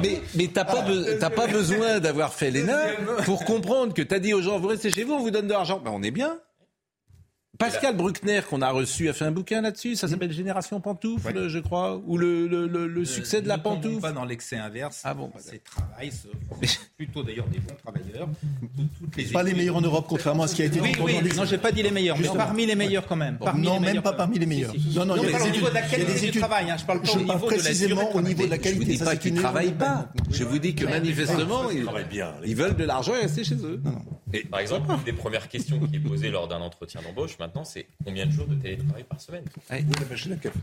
Mais, mais, t'as pas, pas besoin d'avoir fait l'ENA pour comprendre que t'as dit aux gens, vous restez chez vous, on vous donne de l'argent. Ben, on est bien. Pascal Bruckner, qu'on a reçu, a fait un bouquin là-dessus. Ça s'appelle Génération Pantoufle, je crois, ou le, le, le, succès de la pantoufle. Pas dans l'excès inverse. Ah bon C'est travail, plutôt d'ailleurs des bons travailleurs. les pas les meilleurs en Europe, contrairement à ce qui a été dit. Oui, oui. Non, j'ai pas dit les meilleurs, mais parmi les meilleurs quand même. non, même pas parmi les meilleurs. Non, non, il y a au niveau de la qualité du travail. Je parle pas au niveau précisément au niveau de la qualité. Je vous dis pas qu'ils travaillent pas. Je vous dis que manifestement, ils veulent de l'argent et rester chez eux. Par exemple, une des premières questions qui est posée lors d'un entretien d'embauche maintenant, c'est combien de jours de télétravail par semaine Oui, la machine à café.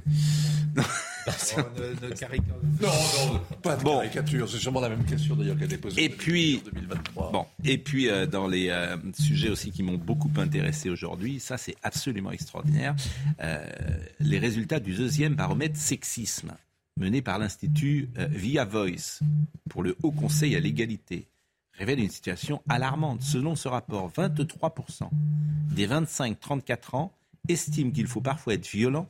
de, de caricature. Non, non, pas de caricature. C'est sûrement la même question d'ailleurs qu'elle est posée Et puis, en 2023. bon, et puis euh, dans les euh, sujets aussi qui m'ont beaucoup intéressé aujourd'hui, ça c'est absolument extraordinaire, euh, les résultats du deuxième baromètre sexisme mené par l'Institut euh, Via Voice pour le Haut Conseil à l'égalité révèle une situation alarmante. Selon ce rapport, 23% des 25-34 ans estiment qu'il faut parfois être violent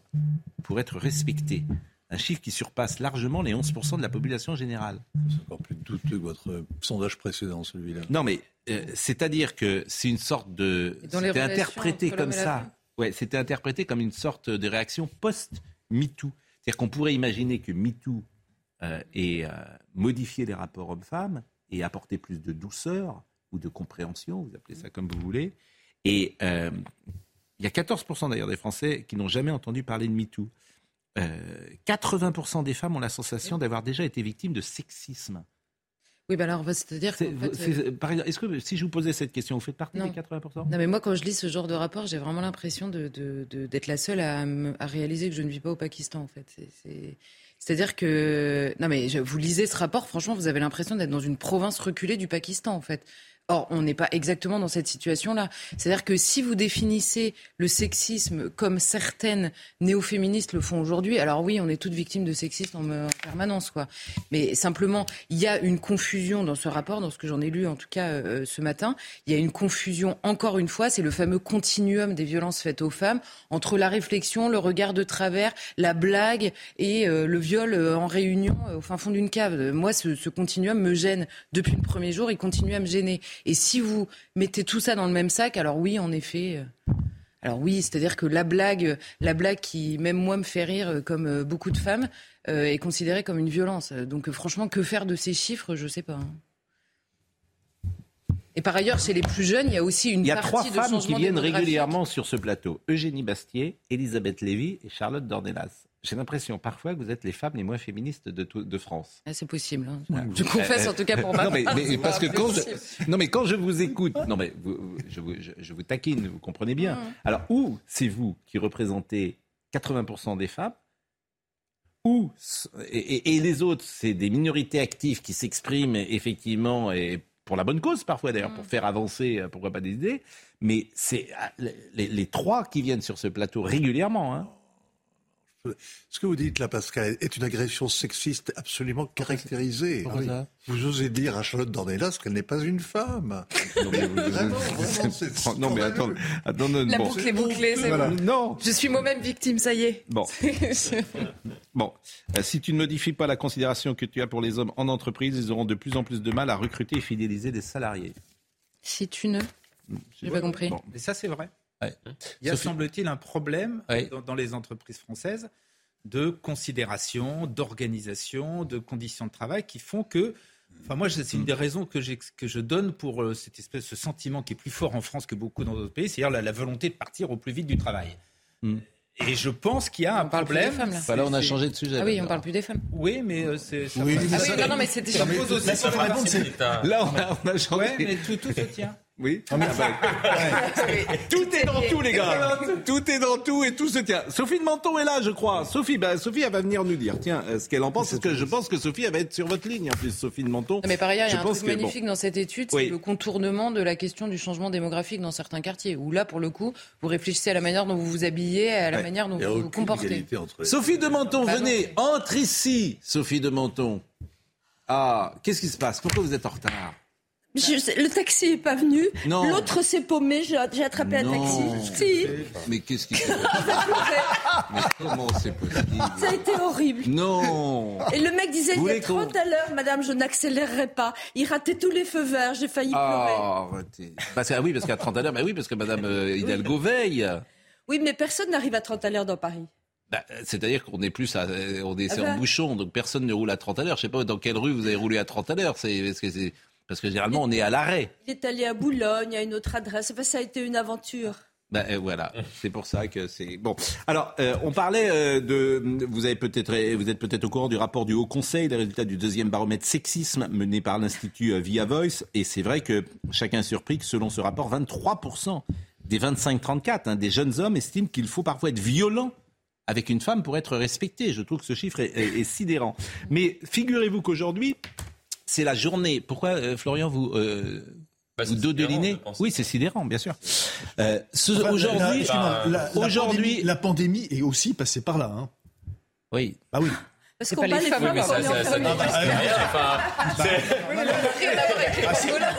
pour être respecté. Un chiffre qui surpasse largement les 11% de la population générale. C'est encore plus douteux que votre euh, sondage précédent, celui-là. Non, mais euh, c'est-à-dire que c'est une sorte de. C'était interprété comme ça. Ouais, c'était interprété comme une sorte de réaction post-MeToo. C'est-à-dire qu'on pourrait imaginer que MeToo euh, ait euh, modifié les rapports hommes-femmes et apporté plus de douceur ou de compréhension, vous appelez ça comme vous voulez. Et euh, il y a 14% d'ailleurs des Français qui n'ont jamais entendu parler de MeToo. Euh, 80% des femmes ont la sensation d'avoir déjà été victimes de sexisme. Oui, bah alors, bah, c'est-à-dire C'est- qu'en fait, par exemple, Est-ce que si je vous posais cette question, vous faites partie Non. des 80% Non, mais moi, quand je lis ce genre de rapport, j'ai vraiment l'impression de, de- de- d'être la seule à, à réaliser que je ne vis pas au Pakistan, en fait. C'est... C'est-à-dire que, non mais vous lisez ce rapport, franchement, vous avez l'impression d'être dans une province reculée du Pakistan, en fait. Or, on n'est pas exactement dans cette situation-là. C'est-à-dire que si vous définissez le sexisme comme certaines néo-féministes le font aujourd'hui, alors oui, on est toutes victimes de sexisme en, en permanence, quoi. Mais simplement, il y a une confusion dans ce rapport, dans ce que j'en ai lu en tout cas euh, ce matin. Il y a une confusion, encore une fois, c'est le fameux continuum des violences faites aux femmes entre la réflexion, le regard de travers, la blague et euh, le viol euh, en réunion au fin fond d'une cave. Moi, ce, ce continuum me gêne depuis le premier jour, il continue à me gêner. Et si vous mettez tout ça dans le même sac, alors oui, en effet. euh, alors oui, c'est-à-dire que la blague, la blague qui même moi me fait rire, euh, comme euh, beaucoup de femmes, euh, est considérée comme une violence. Donc franchement, que faire de ces chiffres, je sais pas. hein. Et par ailleurs, chez les plus jeunes, il y a aussi une Il y a partie trois de femmes qui changement viennent régulièrement sur ce plateau. Eugénie Bastier, Elisabeth Lévy et Charlotte Dornelas. J'ai l'impression parfois que vous êtes les femmes les moins féministes de, tout- de France. Ah, c'est possible. hein. Je confesse en tout cas pour ma non, mais, part, mais c'est parce que quand je, non mais quand je vous écoute, non mais vous- je, vous, je- je vous taquine, vous comprenez bien. Mmh. Alors ou c'est vous qui représentez 80% des femmes, ou et, et- et les autres c'est des minorités actives qui s'expriment effectivement et pour la bonne cause parfois d'ailleurs Mmh. pour faire avancer euh, pourquoi pas des idées, mais c'est ah, les, les trois qui viennent sur ce plateau régulièrement. Hein. Ce que vous dites là, Pascal, est une agression sexiste absolument caractérisée. Pourquoi Ah oui. Vous osez dire à Charlotte Dornelas qu'elle n'est pas une femme. Non mais, vous- Vraiment, *laughs* vraiment, c'est non, mais attends, attends, non, La bon. boucle est bouclée, c'est Voilà. bon. Non. Je suis moi-même victime, ça y est. Bon. *laughs* Bon, Euh, si tu ne modifies pas la considération que tu as pour les hommes en entreprise, ils auront de plus en plus de mal à recruter et fidéliser des salariés. Si tu ne. J'ai pas compris. Bon. Et ça, c'est vrai. Ouais. Il y a, Sophie- semble-t-il, un problème Ouais. dans, dans les entreprises françaises de considération, d'organisation, de conditions de travail qui font que. Enfin, moi, c'est une des raisons que, que je donne pour euh, cette espèce, ce sentiment qui est plus fort en France que beaucoup dans d'autres pays, c'est-à-dire la, la volonté de partir au plus vite du travail. Hmm. Et je pense qu'il y a un On parle plus problème. des femmes, là. Bah là, on a C'est- changé de sujet. Ah oui, là. on parle plus des femmes. Oui, mais euh, c'est. ça Oui, Ah ça- oui, non, non, mais c'était. ça pose aussi c'est- partie- Là, on a, on a changé. Ouais, mais tout, tout se tient. Oui. Ah bah, *laughs* tout est dans tout, les gars. Tout est dans tout et tout se tient. Sophie de Menton est là, je crois. Sophie, bah, Sophie, elle va venir nous dire, tiens, euh, ce qu'elle en pense. Parce que je pense que Sophie, elle va être sur votre ligne, en plus, Sophie de Menton. Non, mais par ailleurs, il y a un truc que, bon. magnifique dans cette étude, c'est Oui. le contournement de la question du changement démographique dans certains quartiers. Où là, pour le coup, vous réfléchissez à la manière dont vous vous habillez, à la Ouais. manière dont vous vous comportez. entre Sophie de Menton, Bah, venez, entre ici, Sophie de Menton. Ah, qu'est-ce qui se passe? Pourquoi vous êtes en retard? Je le taxi est pas venu. L'autre s'est paumé. J'ai attrapé un taxi. Si. Mais qu'est-ce qui se *laughs* passe Mais comment c'est possible Ça a été horrible. Non Et le mec disait Vous il y a voulez qu'on- 30 à l'heure, madame, je n'accélérerai pas. Il ratait tous les feux verts. J'ai failli pleurer. Ah, arrêtez. Parce que- ah oui, parce qu'à 30 à l'heure, bah oui, parce que Madame euh, Hidalgo veille. Oui, mais personne n'arrive à 30 à l'heure dans Paris. Bah, C'est-à-dire qu'on est plus à, on est, Ah en ben. bouchon, donc personne ne roule à 30 à l'heure. Je sais pas dans quelle rue vous avez roulé à 30 à l'heure. C'est parce que généralement on est à l'arrêt. Il est allé à Boulogne, à une autre adresse. Enfin, ça a été une aventure. Ben, euh, voilà, c'est pour ça que c'est bon. Alors, euh, on parlait euh, de, vous avez peut-être, vous êtes peut-être au courant du rapport du Haut Conseil, des résultats du deuxième baromètre sexisme mené par l'institut Via Voice, et c'est vrai que chacun est surpris que selon ce rapport, 23% des 25-34 hein, des jeunes hommes estiment qu'il faut parfois être violent avec une femme pour être respecté. Je trouve que ce chiffre est, est- est sidérant. Mais figurez-vous qu'aujourd'hui, c'est la journée. Pourquoi, euh, Florian, vous, euh, Bah, vous dodelinez Oui, c'est sidérant, bien sûr. Euh, Enfin, aujourd'hui, la pandémie est aussi passée par là. Hein. Oui. Ah oui. Parce qu'on les les femmes,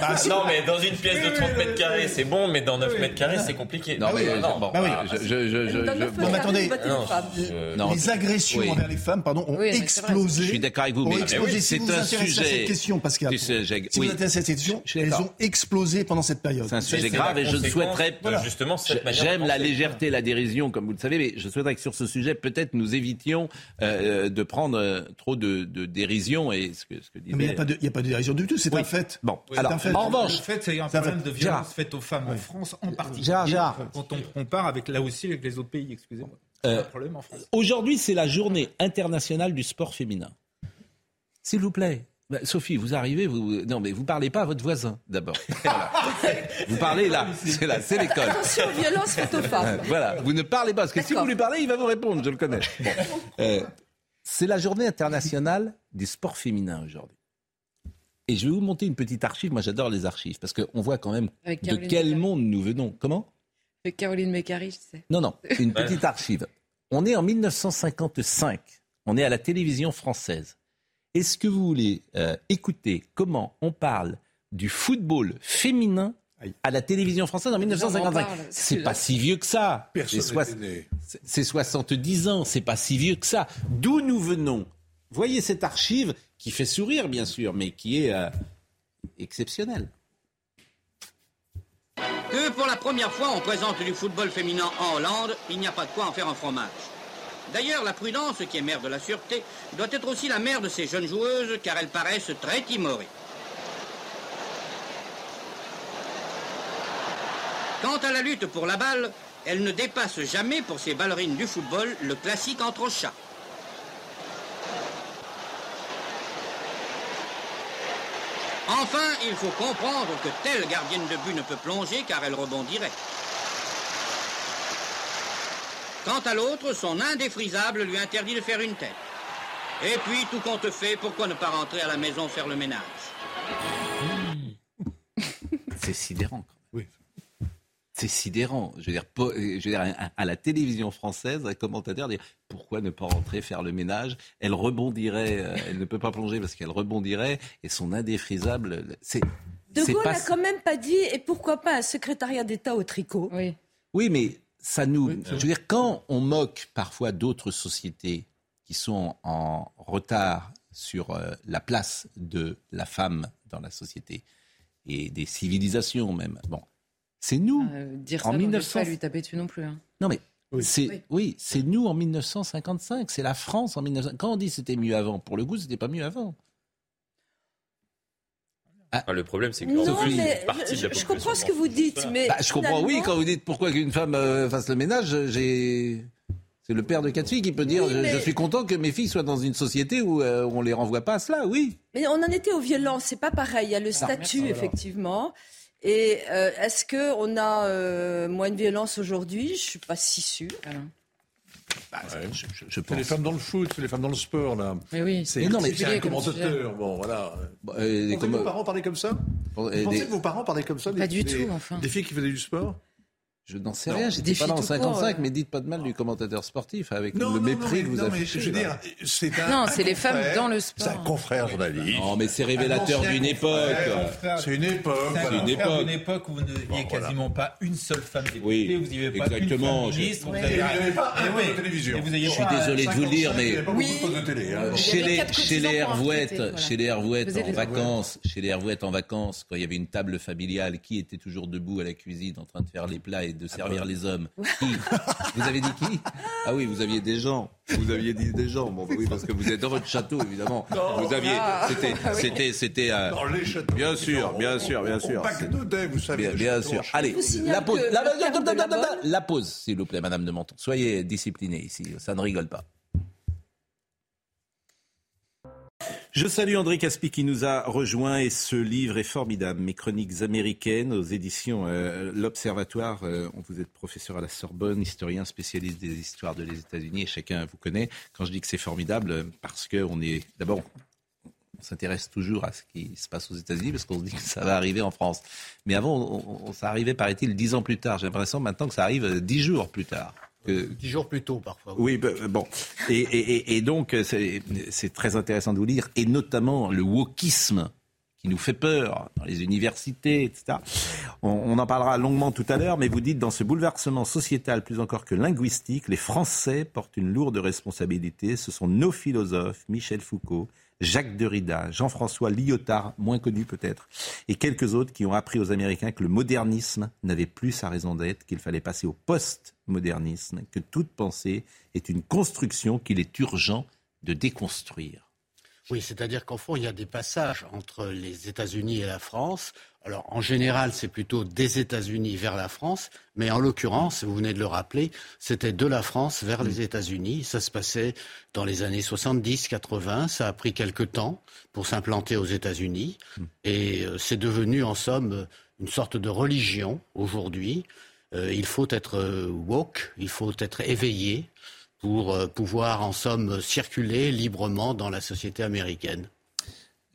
Ah. Non, mais dans une pièce de 30 mètres carrés, c'est bon, mais dans 9 mètres carrés, c'est compliqué. Non, mais bon. Non, mais attendez. les agressions envers les femmes pardon, ont explosé. Je suis d'accord avec vous, mais- c'est un sujet- question, Pascal, si vous intéressez à cette question, elles ont explosé pendant cette période. C'est un sujet grave et je ne souhaiterais justement J'aime la légèreté, la dérision, comme vous le savez, mais je souhaiterais que sur ce sujet, peut-être nous évitions de prendre euh, trop de, de dérision et ce que, ce que disait. Mais il n'y a, pas de- il y a pas de dérision du tout, c'est Oui. un fait. Bon, alors, un fait. en revanche, Le fait, c'est un problème va- de Gérard. violence faite aux femmes en France en particulier. Gérard, Gérard. Quand on compare avec là aussi avec les autres pays, excusez-moi. Euh, C'est un problème en France. Aujourd'hui, c'est la journée internationale du sport féminin. S'il vous plaît. Bah, Sophie, vous arrivez, vous non mais vous parlez pas à votre voisin d'abord. *laughs* Voilà. vous parlez là, c'est là, c'est l'école. Attention aux violences faites aux femmes. Voilà, vous ne parlez pas parce que si vous lui parlez, il va vous répondre, je le connais. Bon. Euh, c'est la journée internationale des sports féminins aujourd'hui. Et je vais vous monter une petite archive. Moi, j'adore les archives parce qu'on voit quand même de Caroline quel Mécari. monde nous venons. Comment? Avec Caroline Mécari, je sais. Non, non, une *laughs* petite archive. On est en 1955. On est à la télévision française. Est-ce que vous voulez euh, écouter comment on parle du football féminin à la télévision française en 1955 parle, C'est pas si vieux que ça. C'est 70 ans, c'est pas si vieux que ça. D'où nous venons? Voyez cette archive qui fait sourire, bien sûr, mais qui est euh, exceptionnelle. Que pour la première fois on présente du football féminin en Hollande, il n'y a pas de quoi en faire un fromage. D'ailleurs, la prudence, qui est mère de la sûreté, doit être aussi la mère de ces jeunes joueuses, car elles paraissent très timorées. Quant à la lutte pour la balle, elle ne dépasse jamais pour ces ballerines du football le classique entre chats. Enfin, il faut comprendre que telle gardienne de but ne peut plonger car elle rebondirait. Quant à l'autre, son indéfrisable lui interdit de faire une tête. Et puis, tout compte fait, pourquoi ne pas rentrer à la maison faire le ménage? C'est sidérant. Oui. C'est sidérant. Je veux dire, po- euh, je veux dire, à, à la télévision française, un commentateur dit pourquoi ne pas rentrer faire le ménage? Elle rebondirait. euh, elle ne peut pas plonger parce qu'elle rebondirait et son indéfrisable. C'est. De Gaulle pas- n'a quand même pas dit, et pourquoi pas un secrétariat d'État au tricot? Oui. Oui, mais ça nous. Je veux dire, quand on moque parfois d'autres sociétés qui sont en retard sur euh, la place de la femme dans la société et des civilisations même. Bon, c'est nous. Euh, dire ça, en mieux 1900. pas lui taper dessus non plus. hein. Non mais c'est Oui. oui, c'est nous en 1955, c'est la France en 1900. Quand on dit c'était mieux avant, pour le coup, c'était pas mieux avant. Ah, le problème, c'est que Non, Sophie, mais une partie de la je, je comprends ce que vous dites, mais Bah, je comprends, oui, quand vous dites pourquoi qu'une femme euh, fasse le ménage, j'ai. C'est le père de quatre filles qui peut dire Oui, je, mais- je suis content que mes filles soient dans une société où euh, on les renvoie pas à cela, oui. Mais on en était aux violences, c'est pas pareil. Il y a le statut, effectivement. Et euh, est-ce que on a euh, moins de violence aujourd'hui? Je suis pas si sûre. Bah, je, je- je C'est pense. les femmes dans le foot, c'est les femmes dans le sport, là. Mais oui, C'est non, mais- c'est un comme commentateur, bon, voilà. Bah, euh, Vous les pensez que commo- vos parents parlaient comme ça? Pensez des- que vos parents parlaient comme ça Pas des- du des- tout, enfin. Des filles qui faisaient du sport? Je n'en sais Non. rien, j'étais pas là en filles tout court, 55, euh. mais dites pas de mal du commentateur sportif avec Non, le non, mépris que vous non, mais affichez. je veux là. dire, c'est un. Non, un c'est les femmes confrère, dans le C'est un sport. confrère journaliste. Non, mais c'est révélateur d'une époque. C'est une époque. C'est une époque. une époque où vous n'aviez quasiment pas une seule femme députée, Oui, vous n'aviez pas exactement. une femme ministre, Je- vous avez pas un de télévision. Je suis désolé de vous le dire, mais- hein. Y Chez les, Hervouettes, chez les Hervouettes en vacances, chez les Hervouettes en vacances, quand il y avait une table familiale, qui était toujours debout à la cuisine en train de faire les plats et de servir les hommes. Qui Vous avez dit qui Ah oui, vous aviez des gens. Vous aviez dit des gens. Bon, oui, parce que vous êtes dans votre château, évidemment. Vous aviez. Ah. C'était. Ah oui. C'était. C'était. euh, Dans les châteaux. Bien sûr, bien sûr, bien sûr. D'Odet, vous savez. Bien, sûr. Allez, la pause. la pause, s'il vous plaît, Madame de Menton. Soyez disciplinée ici. Ça ne rigole pas. Je salue André Caspi qui nous a rejoint et ce livre est formidable. Mes chroniques américaines aux éditions euh, L'Observatoire. Euh, vous êtes professeur à la Sorbonne, historien spécialiste des histoires de les États-Unis et chacun vous connaît. Quand je dis que c'est formidable, euh, parce que on est d'abord on s'intéresse toujours à ce qui se passe aux États-Unis parce qu'on se dit que ça va arriver en France. Mais avant, on, ça arrivait, paraît-il, dix ans plus tard. J'ai l'impression maintenant que ça arrive dix jours plus tard. Que- Dix jours plus tôt, parfois. oui, bah, bon. Et, et- et- et donc, euh, c'est c'est très intéressant de vous lire, et notamment le wokisme qui nous fait peur dans les universités, etc. On, on en parlera longuement tout à l'heure, mais vous dites dans ce bouleversement sociétal plus encore que linguistique, les Français portent une lourde responsabilité. Ce sont nos philosophes, Michel Foucault, Jacques Derrida, Jean-François Lyotard, moins connu peut-être, et quelques autres qui ont appris aux Américains que le modernisme n'avait plus sa raison d'être, qu'il fallait passer au post-modernisme, que toute pensée est une construction qu'il est urgent de déconstruire. Oui, c'est-à-dire qu'en fond, il y a des passages entre les États-Unis et la France. Alors, en général, c'est plutôt des États-Unis vers la France, mais en l'occurrence, vous venez de le rappeler, c'était de la France vers les États-Unis. Ça se passait dans les années 70-80. Ça a pris quelque temps pour s'implanter aux États-Unis. Et euh, c'est devenu, en somme, une sorte de religion aujourd'hui. Euh, il faut être euh, woke, il faut être éveillé pour pouvoir, en somme, circuler librement dans la société américaine.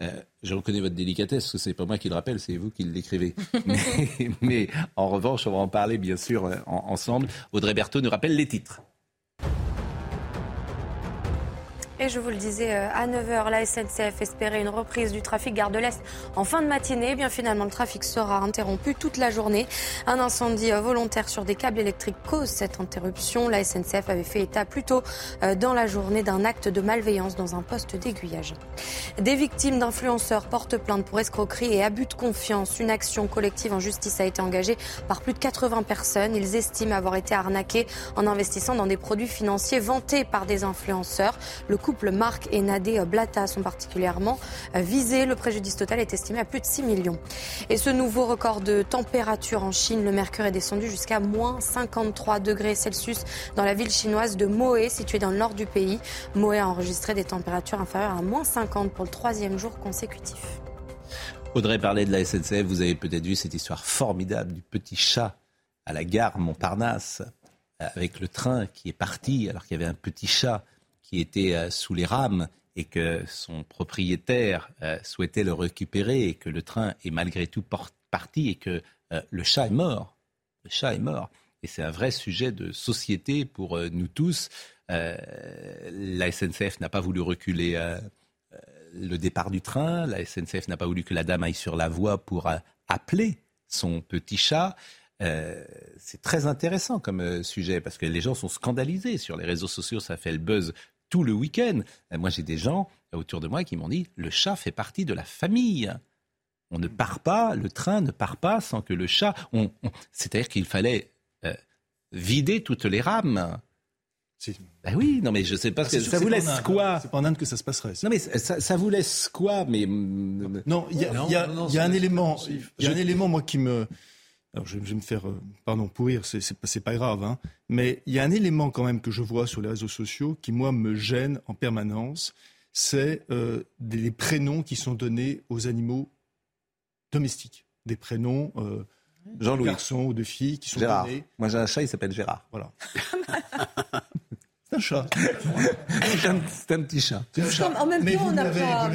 Euh, je reconnais votre délicatesse, parce que c'est pas moi qui le rappelle, c'est vous qui l'écrivez. *laughs* mais, mais en revanche, on va en parler bien sûr euh, en- ensemble. Audrey Berthaud nous rappelle les titres. Et je vous le disais, euh, à 9h, la SNCF espérait une reprise du trafic gare de l'Est en fin de matinée. Eh bien finalement, le trafic sera interrompu toute la journée. Un incendie euh, volontaire sur des câbles électriques cause cette interruption. La SNCF avait fait état plus tôt euh, dans la journée d'un acte de malveillance dans un poste d'aiguillage. Des victimes d'influenceurs portent plainte pour escroquerie et abus de confiance. Une action collective en justice a été engagée par plus de 80 personnes. Ils estiment avoir été arnaqués en investissant dans des produits financiers vantés par des influenceurs. Couple Marc et Nadé Blata sont particulièrement euh, visés. Le préjudice total est estimé à plus de 6 millions. Et ce nouveau record de température en Chine, le mercure est descendu jusqu'à moins 53 degrés Celsius dans la ville chinoise de Moé, située dans le nord du pays. Moé a enregistré des températures inférieures à moins 50 pour le troisième jour consécutif. Audrey parlait de la SNCF, vous avez peut-être vu cette histoire formidable du petit chat à la gare Montparnasse, euh, avec le train qui est parti alors qu'il y avait un petit chat qui était euh, sous les rames et que son propriétaire euh, souhaitait le récupérer et que le train est malgré tout parti et que euh, le chat est mort. Le chat est mort. Et c'est un vrai sujet de société pour nous tous. La SNCF n'a pas voulu reculer le départ du train. La SNCF n'a pas voulu que la dame aille sur la voie pour appeler son petit chat. C'est très intéressant comme sujet parce que les gens sont scandalisés sur les réseaux sociaux. Ça fait le buzz tout le week-end. Euh, moi, j'ai des gens autour de moi qui m'ont dit le chat fait partie de la famille. On ne part pas, le train ne part pas sans que le chat. on- on- C'est-à-dire qu'il fallait euh, vider toutes les rames. Ben oui, non mais je sais pas, ce C'est que ça vous c'est laisse Inde. quoi C'est pas en Inde que ça se passerait. Non mais ça, ça vous laisse quoi Mais non, il y a, Non, il y a- non, non, il y a c'est un élément, il y a un élément moi qui me, alors je, vais me faire, euh, pardon, pourrir, c'est c'est pas, c'est pas grave, hein, mais il y a un élément quand même que je vois sur les réseaux sociaux qui moi me gêne en permanence, c'est euh, des, les prénoms qui sont donnés aux animaux domestiques, des prénoms euh, de Jean-Louis. garçons ou de filles qui sont Gérard. donnés. Moi j'ai un chat, il s'appelle Gérard. Voilà. *laughs* C'est un chat. *laughs* c'est un, petit chat. C'est un chat. En même Mais temps, vous on lui n'a avez- pas-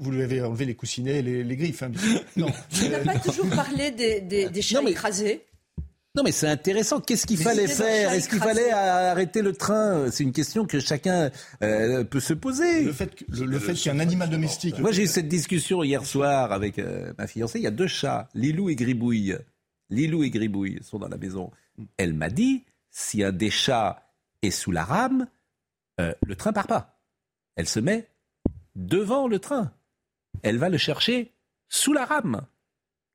vous lui avez- enlevé les coussinets et les, les griffes. hein. *laughs* Non. On n'a pas toujours parlé des, des, des chats écrasés. Non mais c'est intéressant. Qu'est-ce qu'il fallait faire? Est-ce qu'il fallait arrêter le train? C'est une question que chacun euh, peut se poser. Le fait, que- le, le fait qu'il y ait un animal domestique. Moi j'ai eu cette discussion hier soir avec euh, ma fiancée. Il y a deux chats, Lilou et Gribouille. Lilou et Gribouille sont dans la maison. Elle m'a dit si un des chats est sous la rame, euh, le train part pas. Elle se met devant le train. Elle va le chercher sous la rame.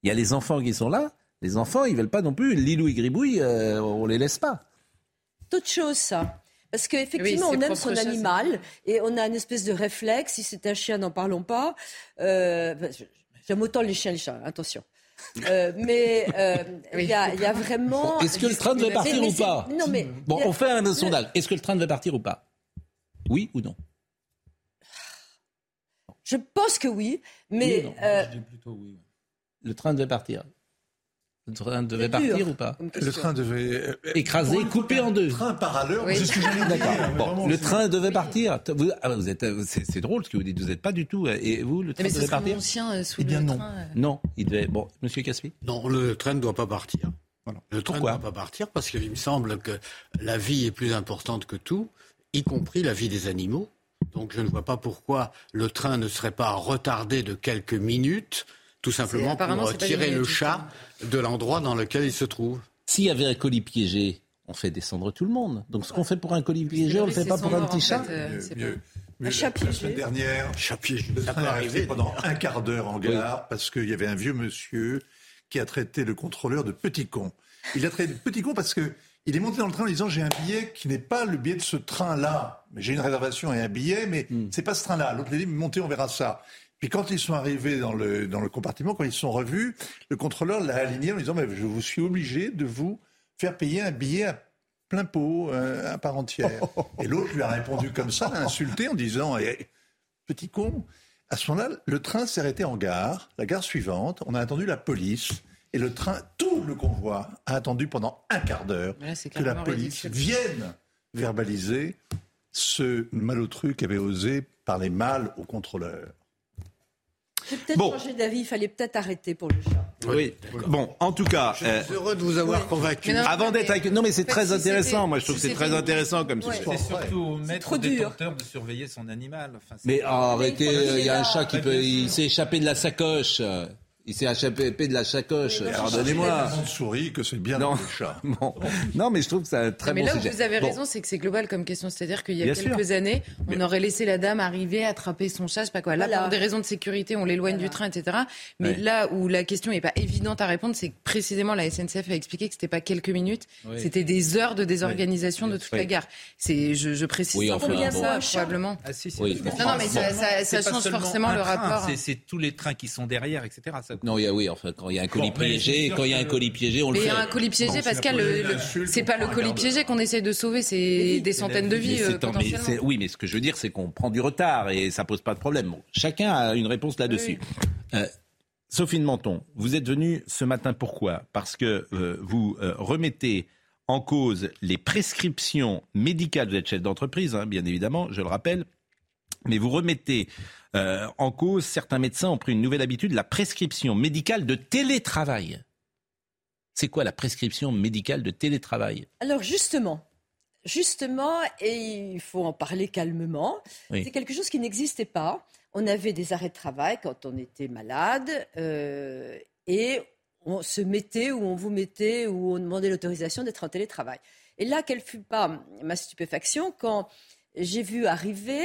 Il y a les enfants qui sont là. Les enfants, ils veulent pas non plus. Lilou et Gribouille, euh, on les laisse pas. D'autres choses, ça. Parce qu'effectivement, Oui, on aime son animal et on a une espèce de réflexe. Si c'est un chien, n'en parlons pas. Euh, ben, J'aime autant les chiens et les chats, attention. Euh, mais euh, il y, a, il y a vraiment. Est-ce que le train devait partir Mais- mais ou pas Non, mais. Bon, y a- on fait un sondage. Est-ce que le train devait partir ou pas? Oui ou non? Je pense que oui, mais. Oui ou non? euh, Le train devait partir. Le train devait partir dur ou pas Le train devait. euh, Écrasé, coupé en deux. train par à l'heure, Oui. c'est ce que j'allais dire. Bon, vraiment, le train devait partir. Vous, ah, vous êtes, c'est, c'est drôle ce que vous dites. Vous n'êtes pas du tout. Et vous, le train Mais devait partir euh, sous Eh bien le non. train. euh. Non, il devait. Bon, Monsieur Caspi. Non, le train ne doit pas partir. Le train Pourquoi ne doit pas partir parce qu'il me semble que la vie est plus importante que tout, y compris la vie des animaux. Donc je ne vois pas pourquoi le train ne serait pas retardé de quelques minutes, tout simplement pour pas tirer le chat de l'endroit dans lequel il se trouve. S'il y avait un colis piégé, on fait descendre tout le monde. Donc ce qu'on fait pour un colis piégé, on le fait pas pour un petit chat. euh, Mieux, mieux. Mieux, chat la semaine dernière, le train resté pendant un quart d'heure en gare parce qu'il y avait un vieux monsieur qui a traité le contrôleur de petit con. Il a traité de petit con parce que il est monté dans le train en disant j'ai un billet qui n'est pas le billet de ce train-là. Mais j'ai une réservation et un billet, mais c'est pas ce train-là. L'autre lui a dit montez, on verra ça. Puis quand ils sont arrivés dans le, dans le compartiment, quand ils se sont revus, le contrôleur l'a aligné en disant mais je vous suis obligé de vous faire payer un billet à plein pot euh, à part entière. *laughs* Et l'autre lui a répondu comme ça, l'a insulté en disant Eh, Petit con. À ce moment-là, le train s'est arrêté en gare, la gare suivante. On a attendu la police. Et le train, tout le convoi, a attendu pendant un quart d'heure que la police ridicule. vienne verbaliser ce malotru qui avait osé parler mal au contrôleur. J'ai peut-être Bon. changé d'avis. Il fallait peut-être arrêter pour le chat. Oui. Bon, en tout cas. Je suis heureux de vous avoir convaincu. Non, Avant d'être avec... Non, mais c'est très si intéressant. Moi, je trouve si que c'est très intéressant comme Ouais. sujet. C'est surtout au maître détenteur de surveiller son animal. Enfin, Mais arrêtez, il y a un chat qui peut. Il s'est échappé de la sacoche. Il s'est échappé de la sacoche. Mais moi, Pardonnez-moi. On sourit que c'est bien Non. le chat. *laughs* Bon. Non, mais je trouve que c'est un très mais bon là où sujet. vous avez Bon. raison, c'est que c'est global comme question. C'est-à-dire qu'il y a Bien quelques sûr. années, on Mais- aurait laissé la dame arriver, attraper son chat, je sais pas quoi. Là, Voilà. pour des raisons de sécurité, on l'éloigne du train, etc. Mais Ouais. là où la question n'est pas évidente à répondre, c'est que précisément la SNCF a expliqué que c'était pas quelques minutes, Oui. c'était des heures de désorganisation de toute Oui. la gare. C'est, je, je précise Oui, enfin, bon. ça, probablement. Ah, si, si, Oui. Non, non, mais ça, change forcément le rapport. C'est tous les trains qui sont derrière, etc. Ça- Non, il y a oui, enfin, quand il y a un colis Bon, piégé, quand il y a un colis piégé, on Mais le il y fait. a un colis piégé, Bon, Pascal, insulte c'est pas le colis piégé qu'on essaye de sauver, c'est des centaines de Mais vies euh, mais oui, mais ce que je veux dire, c'est qu'on prend du retard et ça pose pas de problème. Bon, chacun a une réponse là-dessus. Euh, Sophie de Menton, vous êtes venue ce matin pourquoi? Parce que euh, vous euh, remettez en cause les prescriptions médicales. Vous êtes chef d'entreprise, hein, bien évidemment, je le rappelle. Mais vous remettez euh, en cause, certains médecins ont pris une nouvelle habitude, la prescription médicale de télétravail. C'est quoi la prescription médicale de télétravail? Alors justement, justement, et il faut en parler calmement, Oui. c'est quelque chose qui n'existait pas. On avait des arrêts de travail quand on était malade euh, et on se mettait ou on vous mettait ou on demandait l'autorisation d'être en télétravail. Et là, quelle fut pas ma stupéfaction quand j'ai vu arriver,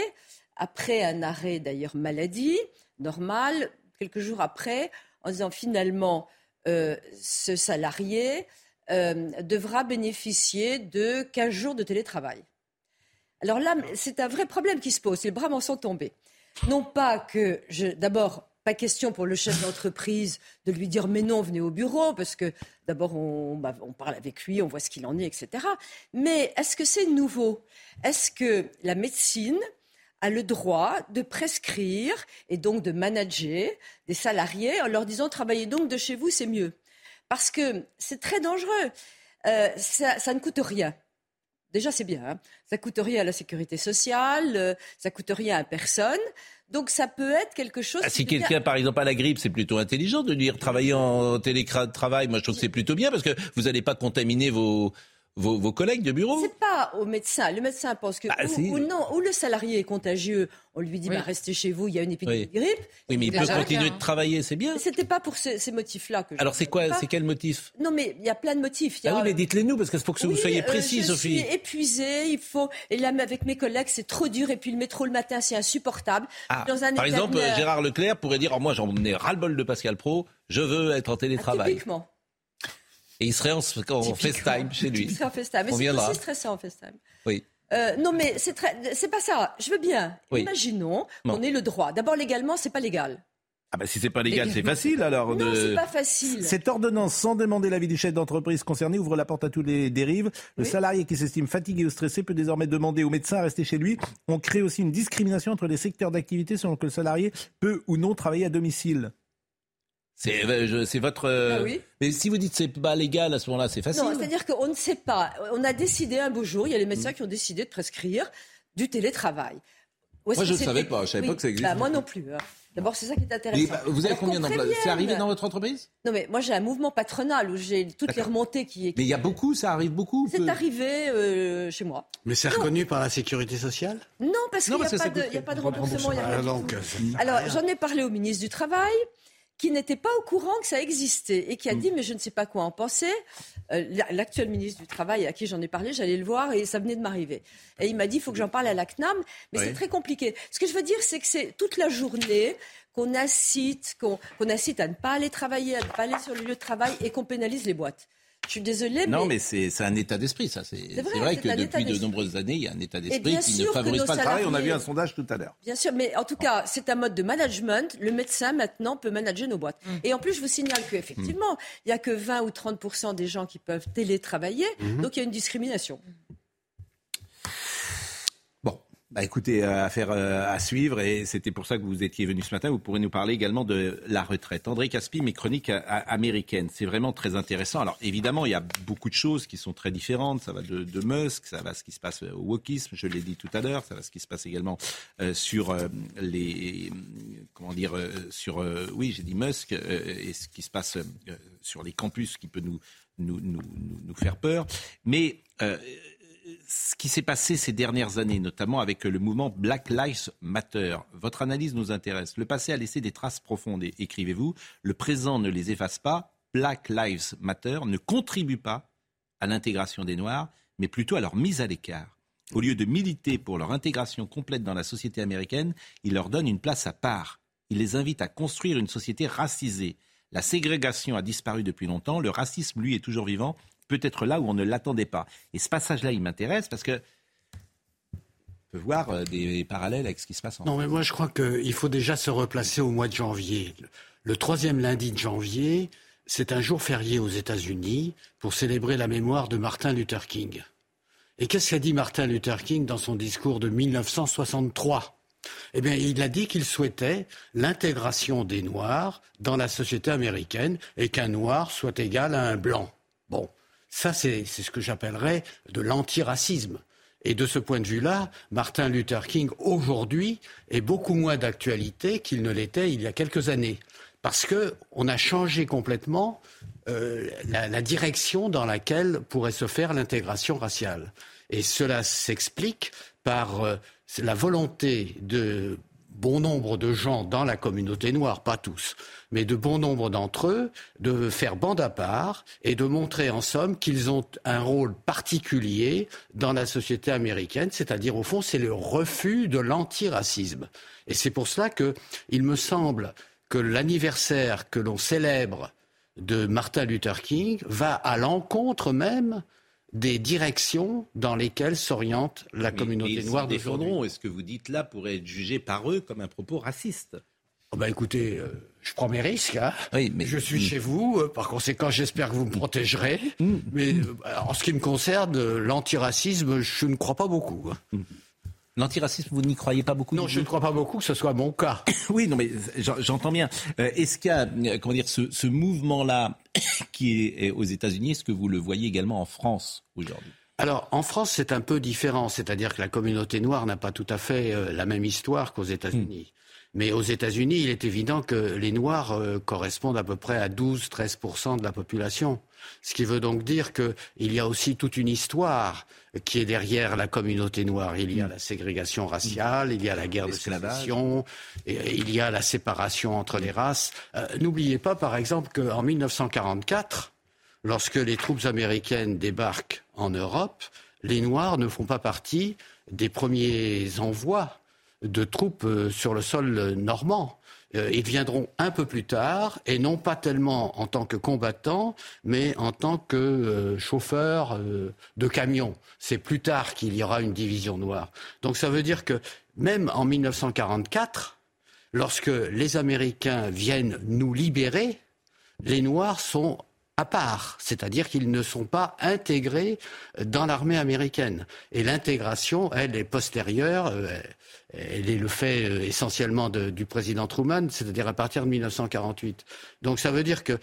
après un arrêt d'ailleurs maladie, normal, quelques jours après, en disant finalement, euh, ce salarié euh, devra bénéficier de 15 jours de télétravail. Alors là, c'est un vrai problème qui se pose. Les bras m'en sont tombés. Non pas que, d'abord, pas question pour le chef d'entreprise de lui dire mais non, venez au bureau, parce que d'abord on, bah, on parle avec lui, on voit ce qu'il en est, etc. Mais est-ce que c'est nouveau? Est-ce que la médecine a le droit de prescrire et donc de manager des salariés en leur disant travaillez donc de chez vous, c'est mieux Parce que c'est très dangereux. Euh, ça, ça ne coûte rien. Déjà, c'est bien. Hein ça coûte rien à la sécurité sociale, euh, ça coûte rien à personne. Donc, ça peut être quelque chose. Ah, si devient- quelqu'un, par exemple, a la grippe, c'est plutôt intelligent de dire travailler en télétravail. Moi, je trouve que c'est plutôt bien parce que vous n'allez pas contaminer vos, vos, vos collègues de bureau. C'est pas au médecin. Le médecin pense que Bah, ou, si. ou non, ou le salarié est contagieux. On lui dit Oui. bah, restez chez vous, il y a une épidémie Oui. de grippe. Oui, mais il peut le continuer cas, de travailler, c'est bien. Mais C'était pas pour ce- ces motifs-là que. je Alors, c'est quoi. C'est quel motif? Non, mais il y a plein de motifs. Il y a- Ah oui, mais dites-les nous parce qu'il faut que vous soyez euh, précis, je Sophie. suis épuisée, il faut. Et là, avec mes collègues, c'est trop dur. Et puis le métro le matin, c'est insupportable. Ah, Dans un par exemple. Gérard Leclerc pourrait dire oh, Moi, j'en ai ras-le bol de Pascal Pro, je veux être en Ah, télétravail. typiquement. Et il serait en, en FaceTime chez lui. Il serait en FaceTime. Mais On c'est aussi stressant en FaceTime. Oui. Euh, non, mais c'est très, c'est pas ça. Je veux bien. Oui. Imaginons Non. qu'on ait le droit. D'abord, légalement, c'est pas légal. Ah bah si c'est pas légal, c'est facile alors. Non, de- c'est pas facile. Cette ordonnance, sans demander l'avis du chef d'entreprise concerné, ouvre la porte à toutes les dérives. Le salarié qui s'estime fatigué ou stressé peut désormais demander au médecin à rester chez lui. On crée aussi une discrimination entre les secteurs d'activité selon que le salarié peut ou non travailler à domicile. C'est euh, c'est votre. euh, Ah oui. Mais si vous dites c'est pas légal à ce moment-là, c'est facile. Non, c'est-à-dire qu'on ne sait pas. On a décidé un beau jour, il y a les médecins qui ont décidé de prescrire du télétravail. Moi, je ne savais pas. Je savais Oui, pas que ça bah, existait. moi non plus. hein. D'abord, c'est ça qui est intéressant. Bah, vous avez Alors combien qu'on d'employés C'est arrivé dans votre entreprise? Non, mais moi j'ai un mouvement patronal où j'ai toutes les remontées qui. Mais il y a beaucoup, ça arrive beaucoup. C'est arrivé euh, chez moi. Mais c'est reconnu par la sécurité sociale? Non, parce qu'il n'y a, pas de- a pas remboursement. Ah, donc, Alors, j'en ai parlé au ministre du Travail qui n'était pas au courant que ça existait et qui a Mm. dit mais je ne sais pas quoi en penser. Euh, L'actuel ministre du Travail à qui j'en ai parlé, j'allais le voir et ça venait de m'arriver. Et il m'a dit il faut que j'en parle à la CNAM, mais Oui. c'est très compliqué. Ce que je veux dire, c'est que c'est toute la journée qu'on incite, qu'on qu'on incite à ne pas aller travailler, à ne pas aller sur le lieu de travail et qu'on pénalise les boîtes. Je suis désolée, Non, mais mais c'est un état d'esprit, ça. C'est vrai, que depuis de nombreuses années, il y a un état d'esprit qui ne favorise pas le travail. On a vu un sondage tout à l'heure. Bien sûr, mais en tout cas, c'est un mode de management. Le médecin, maintenant, peut manager nos boîtes. Et en plus, je vous signale qu'effectivement, il n'y a que 20 ou 30 des gens qui peuvent télétravailler. Mhm. Donc, il y a une discrimination. Bah écoutez, euh, affaire euh, à suivre et c'était pour ça que vous étiez venu ce matin. Vous pourrez nous parler également de la retraite. André Caspi, mes chroniques euh, américaines, c'est vraiment très intéressant. Alors évidemment, il y a beaucoup de choses qui sont très différentes. Ça va de, Musk, ça va ce qui se passe au wokisme, je l'ai dit tout à l'heure, ça va ce qui se passe également sur les comment dire sur oui j'ai dit Musk et ce qui se passe sur les campus qui peut nous nous, nous, nous, faire peur. Mais ce qui s'est passé ces dernières années, notamment avec le mouvement Black Lives Matter. Votre analyse nous intéresse. Le passé a laissé des traces profondes, écrivez-vous. Le présent ne les efface pas. Black Lives Matter ne contribue pas à l'intégration des Noirs, mais plutôt à leur mise à l'écart. Au lieu de militer pour leur intégration complète dans la société américaine, il leur donne une place à part. Il les invite à construire une société racisée. La ségrégation a disparu depuis longtemps, le racisme, lui, est toujours vivant, peut-être là où on ne l'attendait pas. Et ce passage-là, il m'intéresse parce que on peut voir euh, des parallèles avec ce qui se passe en Non, mais moi je crois qu'il faut déjà se replacer au mois de janvier. Le- Le troisième lundi de janvier, c'est un jour férié aux États-Unis pour célébrer la mémoire de Martin Luther King. Et qu'est-ce qu'a dit Martin Luther King dans son discours de 1963 eh bien, il a dit qu'il souhaitait l'intégration des Noirs dans la société américaine et qu'un Noir soit égal à un Blanc. Bon, ça c'est ce que j'appellerais de l'antiracisme. Et de ce point de vue-là, Martin Luther King, aujourd'hui, est beaucoup moins d'actualité qu'il ne l'était il y a quelques années. Parce qu'on a changé complètement euh, la, la direction dans laquelle pourrait se faire l'intégration raciale. Et cela s'explique par euh, la volonté de bon nombre de gens dans la communauté noire, pas tous, mais de bon nombre d'entre eux, de faire bande à part et de montrer en somme qu'ils ont un rôle particulier dans la société américaine, c'est-à-dire au fond c'est le refus de l'antiracisme. Et c'est pour cela que il me semble que l'anniversaire que l'on célèbre de Martin Luther King va à l'encontre même des directions dans lesquelles s'oriente la Mais communauté ils noire s'en d'aujourd'hui. défendront. Est-ce que vous dites là pourrait être jugé par eux comme un propos raciste? Oh bah écoutez, euh, je prends mes risques. Hein. Oui, mais je suis chez vous, euh, par conséquent, j'espère que vous me protégerez. Mais euh, en ce qui me concerne, l'antiracisme, je ne crois pas beaucoup. hein. L'antiracisme, vous n'y croyez pas beaucoup Non, je ne crois pas beaucoup que ce soit mon cas. *coughs* Oui, non, mais j'en- j'entends bien. Euh, est-ce qu'il y a, euh, comment dire, ce, ce mouvement-là *coughs* qui est aux États-Unis, est-ce que vous le voyez également en France aujourd'hui? Alors, en France, c'est un peu différent. C'est-à-dire que la communauté noire n'a pas tout à fait euh, la même histoire qu'aux États-Unis. Mais aux États-Unis, il est évident que les Noirs euh, correspondent à peu près à 12-13% de la population. Ce qui veut donc dire qu'il y a aussi toute une histoire qui est derrière la communauté noire. Il y a la ségrégation raciale, il y a la guerre de sécession, et il y a la séparation entre les races. Euh, N'oubliez pas, par exemple, qu'en 1944, lorsque les troupes américaines débarquent en Europe, les Noirs ne font pas partie des premiers envois de troupes euh, sur le sol normand. Euh, ils viendront un peu plus tard, et non pas tellement en tant que combattants, mais en tant que euh, chauffeurs euh, de camions. C'est plus tard qu'il y aura une division noire. Donc ça veut dire que même en 1944, lorsque les Américains viennent nous libérer, les Noirs sont à part, c'est-à-dire qu'ils ne sont pas intégrés dans l'armée américaine. Et l'intégration, elle, est postérieure, elle est le fait euh, essentiellement du président Truman, c'est-à-dire à partir de 1948. Donc ça veut dire que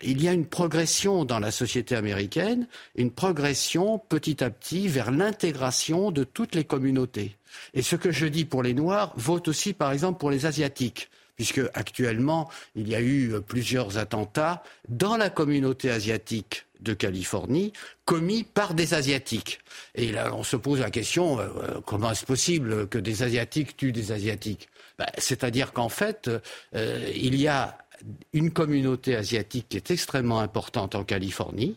il y a une progression dans la société américaine, une progression petit à petit vers l'intégration de toutes les communautés. Et ce que je dis pour les Noirs vaut aussi, par exemple, pour les Asiatiques puisque actuellement il y a eu euh, plusieurs attentats dans la communauté asiatique de Californie commis par des Asiatiques. Et là, on se pose la question, euh, euh, comment est-ce possible que des Asiatiques tuent des Asiatiques? Ben, C'est-à-dire qu'en fait, il y a une communauté asiatique qui est extrêmement importante en Californie.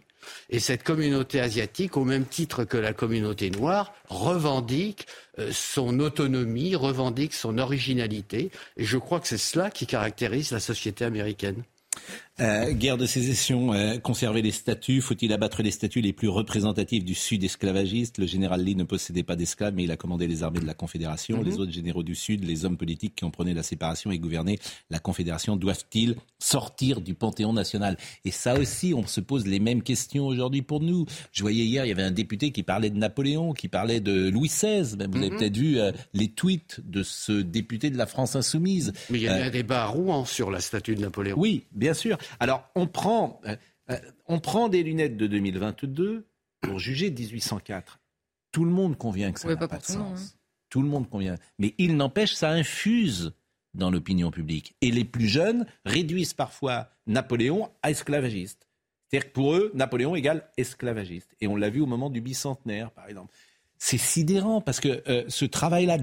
Et cette communauté asiatique, au même titre que la communauté noire, revendique euh, son autonomie, revendique son originalité. Et je crois que c'est cela qui caractérise la société américaine. Euh, guerre de sécession, euh, conserver les statuts, faut-il abattre les statuts les plus représentatifs du Sud esclavagiste? Le général Lee ne possédait pas d'esclaves, mais il a commandé les armées de la Confédération. Mhm. Les autres généraux du Sud, les hommes politiques qui en prenaient la séparation et gouvernaient la Confédération, doivent-ils sortir du Panthéon national? Et ça aussi, on se pose les mêmes questions aujourd'hui pour nous. Je voyais hier, il y avait un député qui parlait de Napoléon, qui parlait de Louis XVI. Vous avez Mhm. peut-être vu euh, les tweets de ce député de la France insoumise. Mais il y a eu Euh, un débat à Rouen sur la statue de Napoléon. oui, bien sûr. Alors, on prend, euh, euh, on prend des lunettes de 2022 pour juger 1804. Tout le monde convient que ça n'a pas de monde, sens. Tout le monde convient. Mais il n'empêche, ça infuse dans l'opinion publique. Et les plus jeunes réduisent parfois Napoléon à esclavagiste. C'est-à-dire que pour eux, Napoléon égale esclavagiste. Et on l'a vu au moment du bicentenaire, par exemple. C'est sidérant parce que euh, ce travail-là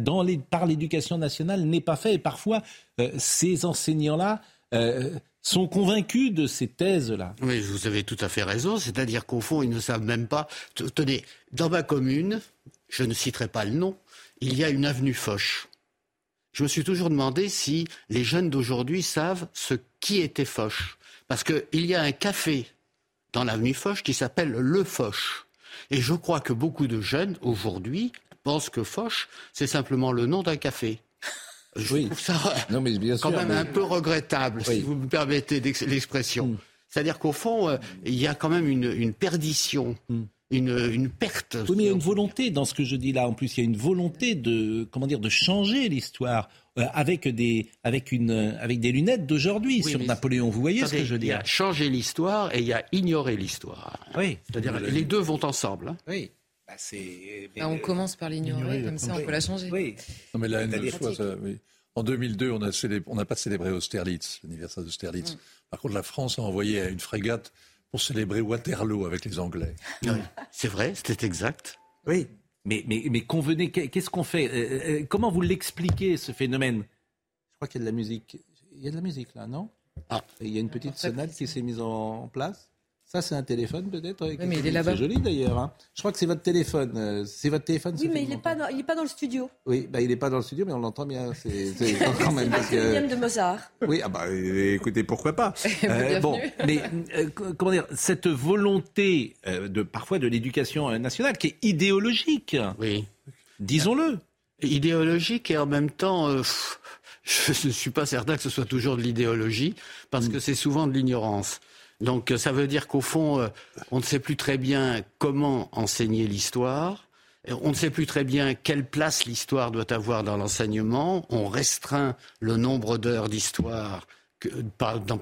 par l'éducation nationale n'est pas fait. Et parfois, euh, ces enseignants-là euh, sont convaincus de ces thèses-là. Oui, vous avez tout à fait raison. C'est-à-dire qu'au fond, ils ne savent même pas. Tenez, dans ma commune, je ne citerai pas le nom, il y a une avenue Foch. Je me suis toujours demandé si les jeunes d'aujourd'hui savent ce qui était Foch. Parce qu'il y a un café dans l'avenue Foch qui s'appelle Le Foch. Et je crois que beaucoup de jeunes aujourd'hui pensent que Foch, c'est simplement le nom d'un café. Je trouve ça *laughs* non, mais bien quand même mais- un peu regrettable, si vous me permettez l'expression. C'est-à-dire qu'au fond, euh, il y a quand même une, une perdition, une, une perte. Oui, mais il y a une volonté dans ce que je dis là. En plus, il y a une volonté de, comment dire, de changer l'histoire euh, avec des, avec une, euh, avec des lunettes d'aujourd'hui Oui, sur Napoléon. Vous voyez ce que je veux Il y a changer l'histoire et il y a ignorer l'histoire. Oui. C'est-à-dire les deux vont ensemble. hein. Oui. Bah, c'est. Bah, on commence par l'ignorer, comme ça on peut la changer. Oui. Non, mais la haine de soi, ça, oui. En 2002, on n'a pas célébré Austerlitz, l'anniversaire d'Austerlitz. Mm. Par contre, la France a envoyé une frégate pour célébrer Waterloo avec les Anglais. *laughs* C'est vrai, c'était exact. Oui. Mais, mais, mais convenez, qu'est- qu'est-ce qu'on fait? Euh, euh, Comment vous l'expliquez, ce phénomène? Je crois qu'il y a de la musique. Il y a de la musique là, non? Ah. Il y a une petite sonate qui s'est mise en, en place? Ça, c'est un téléphone peut-être mais il est là-bas. C'est joli d'ailleurs. hein. Je crois que c'est votre téléphone. euh, C'est votre téléphone Oui, mais il n'est pas, dans- il est pas dans le studio. Oui, bah, il n'est pas dans le studio, mais on l'entend bien. C'est quand *laughs* même. C'est parce que- de Mozart. Oui, ah bah, euh, écoutez, pourquoi pas *laughs* Euh. Bon, mais euh, co- comment dire, cette volonté euh, de parfois de l'éducation nationale qui est idéologique. Oui. Disons-le. Idéologique et en même temps, euh, je ne suis pas certain que ce soit toujours de l'idéologie, parce que c'est souvent de l'ignorance. Donc euh, ça veut dire qu'au fond, euh, on ne sait plus très bien comment enseigner l'histoire. Et On ne sait plus très bien quelle place l'histoire doit avoir dans l'enseignement. On restreint le nombre d'heures d'histoire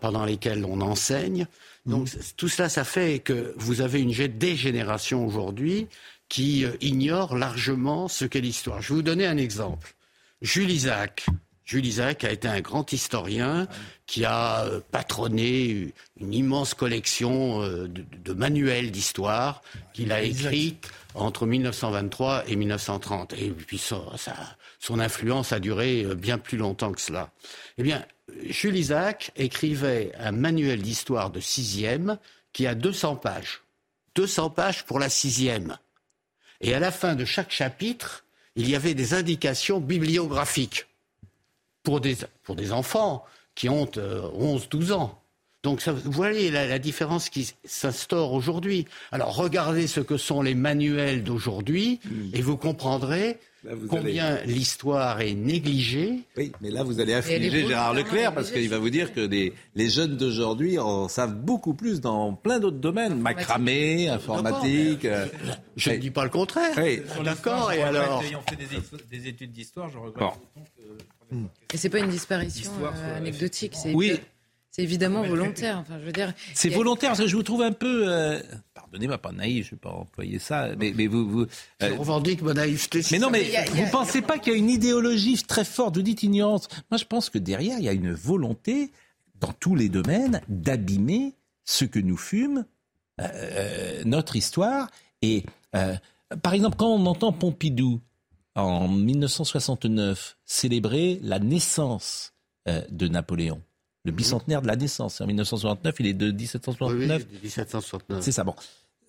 pendant lesquelles on enseigne. Donc c- tout cela, ça fait que vous avez une générations aujourd'hui qui euh, ignorent largement ce qu'est l'histoire. Je vais vous donner un exemple. Jules Isaac. Jules Isaac a été un grand historien qui a euh, patronné une immense collection euh, de, de manuels d'histoire qu'il a écrite entre 1923 et 1930. Et puis son influence a duré euh, bien plus longtemps que cela. Eh bien, Jules Isaac écrivait un manuel d'histoire de sixième qui a 200 pages. 200 pages pour la sixième. Et à la fin de chaque chapitre, il y avait des indications bibliographiques pour des, pour des enfants qui ont 11-12 ans. Donc ça, vous voyez la, la différence qui s'instaure aujourd'hui. Alors regardez ce que sont les manuels d'aujourd'hui et vous comprendrez combien l'histoire est négligée. Oui, mais là vous allez affliger Gérard Leclerc parce qu'il va vous dire que les, les jeunes d'aujourd'hui en savent beaucoup plus dans plein d'autres domaines, macramé, informatique. euh, Je ne dis pas le contraire. Oui. D'accord, et alors Ayant fait des, des études d'histoire, je regrette. Et c'est pas une disparition euh, anecdotique, c'est Oui. évidemment volontaire. Enfin, je veux dire, C'est a- volontaire, parce que je vous trouve un peu. euh, Pardonnez-moi, pas naïf, je ne vais pas employer ça, mais, mais vous. vous Je revendique ma naïveté. Mais non, mais Il y a- il y a- vous ne pensez pas qu'il y a une idéologie très forte Vous dites ignorance. Moi, je pense que derrière, il y a une volonté, dans tous les domaines, d'abîmer ce que nous fume, euh, notre histoire. Et euh, par exemple, quand on entend Pompidou, en 1969, célébrer la naissance euh, de Napoléon, le bicentenaire de la naissance. En 1969, il est de 1769. Oui, 1769. C'est ça. Bon,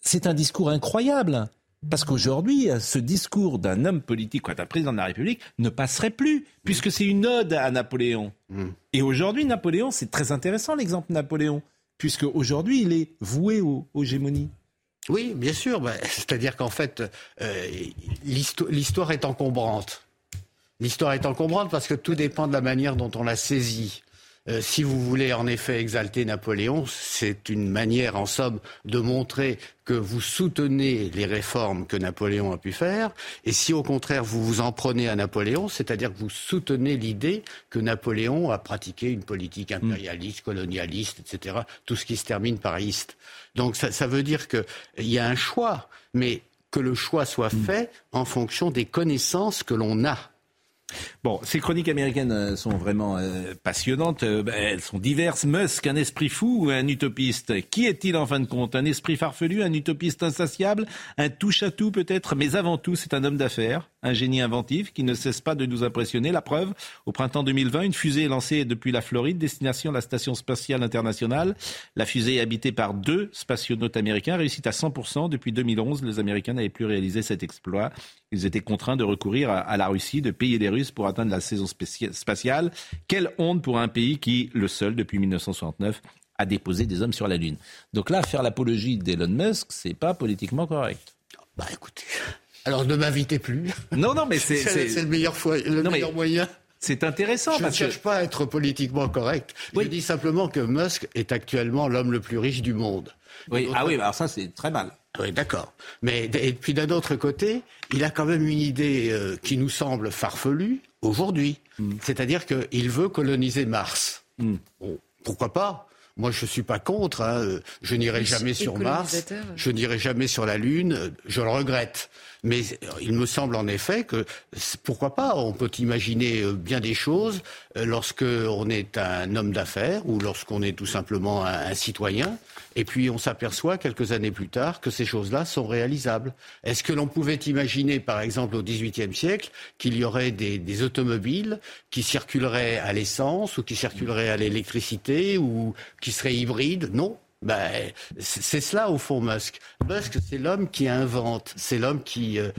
c'est un discours incroyable. Parce qu'aujourd'hui, ce discours d'un homme politique, quoi, d'un président de la République, ne passerait plus, puisque c'est une ode à Napoléon. Et aujourd'hui, Napoléon, c'est très intéressant l'exemple Napoléon, puisque aujourd'hui, il est voué au, aux gémonies. Oui, bien sûr. bah, *laughs* C'est-à-dire qu'en fait, euh, l'histo- l'histoire est encombrante. L'histoire est encombrante parce que tout dépend de la manière dont on la saisit. Euh, si vous voulez en effet exalter Napoléon, c'est une manière en somme de montrer que vous soutenez les réformes que Napoléon a pu faire. Et si au contraire vous vous en prenez à Napoléon, c'est-à-dire que vous soutenez l'idée que Napoléon a pratiqué une politique impérialiste, colonialiste, etc. Tout ce qui se termine par iste. Donc ça, ça veut dire qu'il y a un choix, mais que le choix soit fait en fonction des connaissances que l'on a. Bon, ces chroniques américaines euh, sont vraiment euh, passionnantes. Euh, ben, elles sont diverses. Musk, un esprit fou ou un utopiste Qui est-il en fin de compte? Un esprit farfelu, un utopiste insatiable, un touche-à-tout peut-être? Mais avant tout, c'est un homme d'affaires, un génie inventif qui ne cesse pas de nous impressionner. La preuve, au printemps 2020, une fusée est lancée depuis la Floride, destination la Station spatiale internationale. La fusée est habitée par deux spationautes américains, réussit à 100%. Depuis 2011, les Américains n'avaient plus réalisé cet exploit. Ils étaient contraints de recourir à, la Russie, de payer les Russes pour atteindre la saison spatiale. Quelle honte pour un pays qui, le seul depuis 1969, a déposé des hommes sur la Lune. Donc là, faire l'apologie d'Elon Musk, c'est pas politiquement correct. Bah écoutez, alors ne m'invitez plus. Non, non, mais c'est *laughs* c'est c'est- le meilleur, fois- le Non, mais meilleur moyen. c'est intéressant Je ne que cherche pas à être politiquement correct. Je dis simplement que Musk est actuellement l'homme le plus riche du monde. oui, ah oui, alors ça c'est très mal. Oui, d'accord. Mais et puis d'un autre côté, il a quand même une idée euh, qui nous semble farfelue aujourd'hui. Hmm. C'est-à-dire qu'il veut coloniser Mars. Bon, pourquoi pas? Moi, je suis pas contre. hein. Euh, Je n'irai jamais sur Mars. Je n'irai jamais sur la Lune. Je le regrette. Mais euh, il me semble en effet que pourquoi pas On peut imaginer euh, bien des choses euh, lorsque on est un homme d'affaires ou lorsqu'on est tout simplement un, citoyen. Et puis on s'aperçoit quelques années plus tard que ces choses-là sont réalisables. Est-ce que l'on pouvait imaginer, par exemple, au XVIIIe siècle, qu'il y aurait des automobiles qui circuleraient à l'essence ou qui circuleraient à l'électricité ou qui seraient hybrides? Non. Ben, c'est cela au fond Musk. Musk, c'est l'homme qui invente, c'est l'homme qui, euh,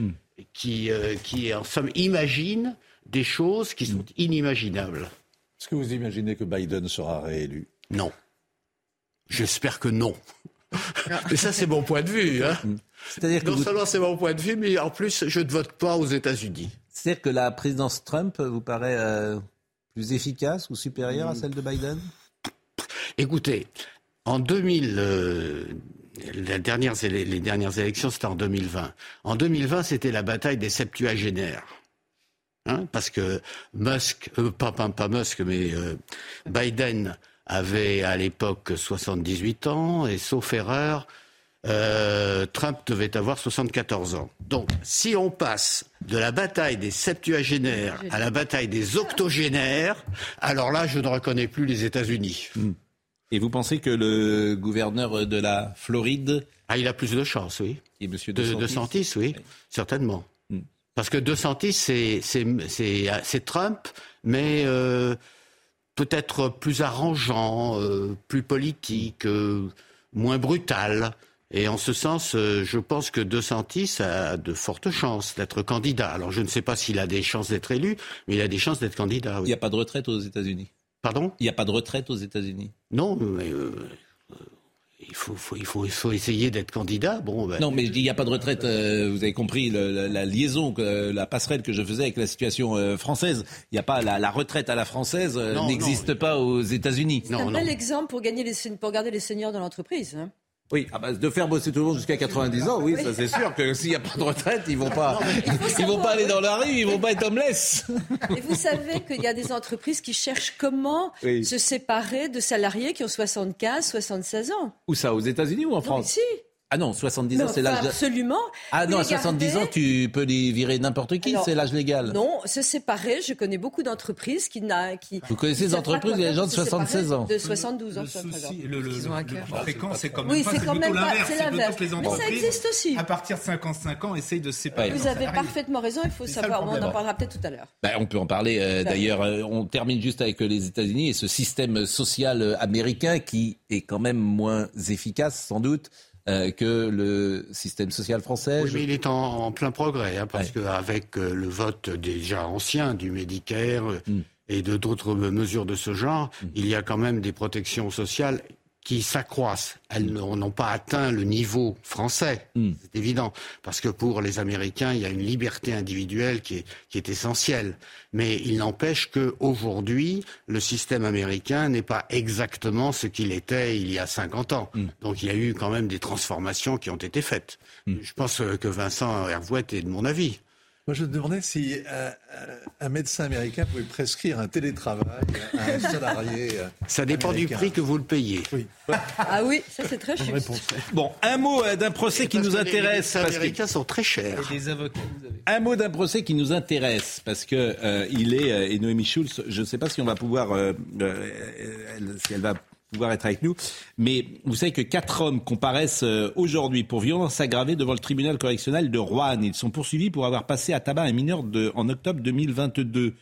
qui, euh, qui, en somme, imagine des choses qui sont inimaginables. Est-ce que vous imaginez que Biden sera réélu? Non. J'espère que non. *laughs* Mais ça, c'est mon point de vue. Hein. C'est-à-dire que non vous- seulement c'est mon point de vue, mais en plus, je ne vote pas aux États-Unis. C'est-à-dire que la présidence Trump vous paraît euh, plus efficace ou supérieure à celle de Biden? Écoutez, en 2000, euh, les, dernières élections, c'était en 2020. En 2020, c'était la bataille des septuagénaires. Hein, parce que Musk, euh, pas, pas, pas Musk, mais euh, Biden avait à l'époque 78 ans, et sauf erreur, Trump devait avoir 74 ans. Donc, si on passe de la bataille des septuagénaires à la bataille des octogénaires, alors là, je ne reconnais plus les États-Unis. Et vous pensez que le gouverneur de la Floride... Ah, il a plus de chance, oui. Et monsieur De, de Santis, oui, certainement. Hmm. Parce que De Santis, c'est- Trump, mais euh, peut-être plus arrangeant, euh, plus politique, euh, moins brutal. Et en ce sens, je pense que De Santis a de fortes chances d'être candidat. Alors je ne sais pas s'il a des chances d'être élu, mais il a des chances d'être candidat. Il Oui. n'y a pas de retraite aux États-Unis. Pardon? Il n'y a pas de retraite aux États-Unis? Non, mais euh, il, faut, faut- il, faut, il faut essayer d'être candidat. Bon, ben, Non, mais je dis il n'y a pas de retraite. euh, vous avez compris le- la, la liaison, que- la passerelle que je faisais avec la situation euh, française. Il n'y a pas la, la retraite à la française euh, n'existe pas aux États-Unis. C'est un bel exemple pour, gagner les, sen- pour garder les seniors dans l'entreprise. hein. Oui, ah bah, de faire bosser tout le monde jusqu'à 90 ans, oui, ça c'est sûr que s'il n'y a pas de retraite, ils vont pas, ils vont pas aller dans la rue, ils vont pas être homeless. *laughs* Et vous savez qu'il y a des entreprises qui cherchent comment Oui. se séparer de salariés qui ont 75, 76 ans. Où ça, aux États-Unis ou en Non, France? ici. Ah non, 70 Mais ans, c'est l'âge. de- Absolument. Ah non, à Les 70 ans, tu peux les virer n'importe qui, c'est l'âge légal. Non, se séparer, je connais beaucoup d'entreprises qui n'a qui. Vous connaissez qui des entreprises, quoi il y a des faire gens de pour se séparer 76 ans. De 72 ans, Le souci, le, le- Ils ont un le cœur. plus fréquent, c'est quand même Oui, pas, c'est c'est quand plutôt même pas- l'inverse. c'est plutôt que les Mais ça existe aussi. à partir de 55 ans, essayent de se séparer. Vous avez parfaitement raison, il faut savoir, le on en parlera peut-être tout à l'heure. Ben, on peut en parler euh, d'ailleurs. euh, on termine juste avec euh, les États-Unis et ce système social américain qui est quand même moins efficace sans doute euh, que le système social français. Oui, Je- mais il est en, en plein progrès, hein, parce qu'avec euh, le vote déjà ancien du Medicare euh, Mm. et de d'autres mesures de ce genre, il y a quand même des protections sociales qui s'accroissent. Elles n'ont n'ont pas atteint le niveau français, Mm. c'est évident, parce que pour les Américains, il y a une liberté individuelle qui est, qui est essentielle. Mais il n'empêche que aujourd'hui, le système américain n'est pas exactement ce qu'il était il y a 50 ans. Donc il y a eu quand même des transformations qui ont été faites. Je pense que Vincent Hervouet est de mon avis. Moi, je me demandais si euh, un médecin américain pouvait prescrire un télétravail à un salarié. euh, Ça dépend du prix que vous le payez. Oui. Ah oui, ça c'est très cher. Bon, un mot euh, d'un procès qui nous les intéresse. que- américains sont très chers. Et des avocats, vous avez. Un mot d'un procès qui nous intéresse parce que euh, il est et Noémie Schulz. Je ne sais pas si on va pouvoir, euh, euh, elle- si elle va pouvoir être avec nous, mais vous savez que quatre hommes comparaissent euh, aujourd'hui pour violence aggravée devant le tribunal correctionnel de Roanne. Ils sont poursuivis pour avoir passé à tabac un mineur en octobre 2022.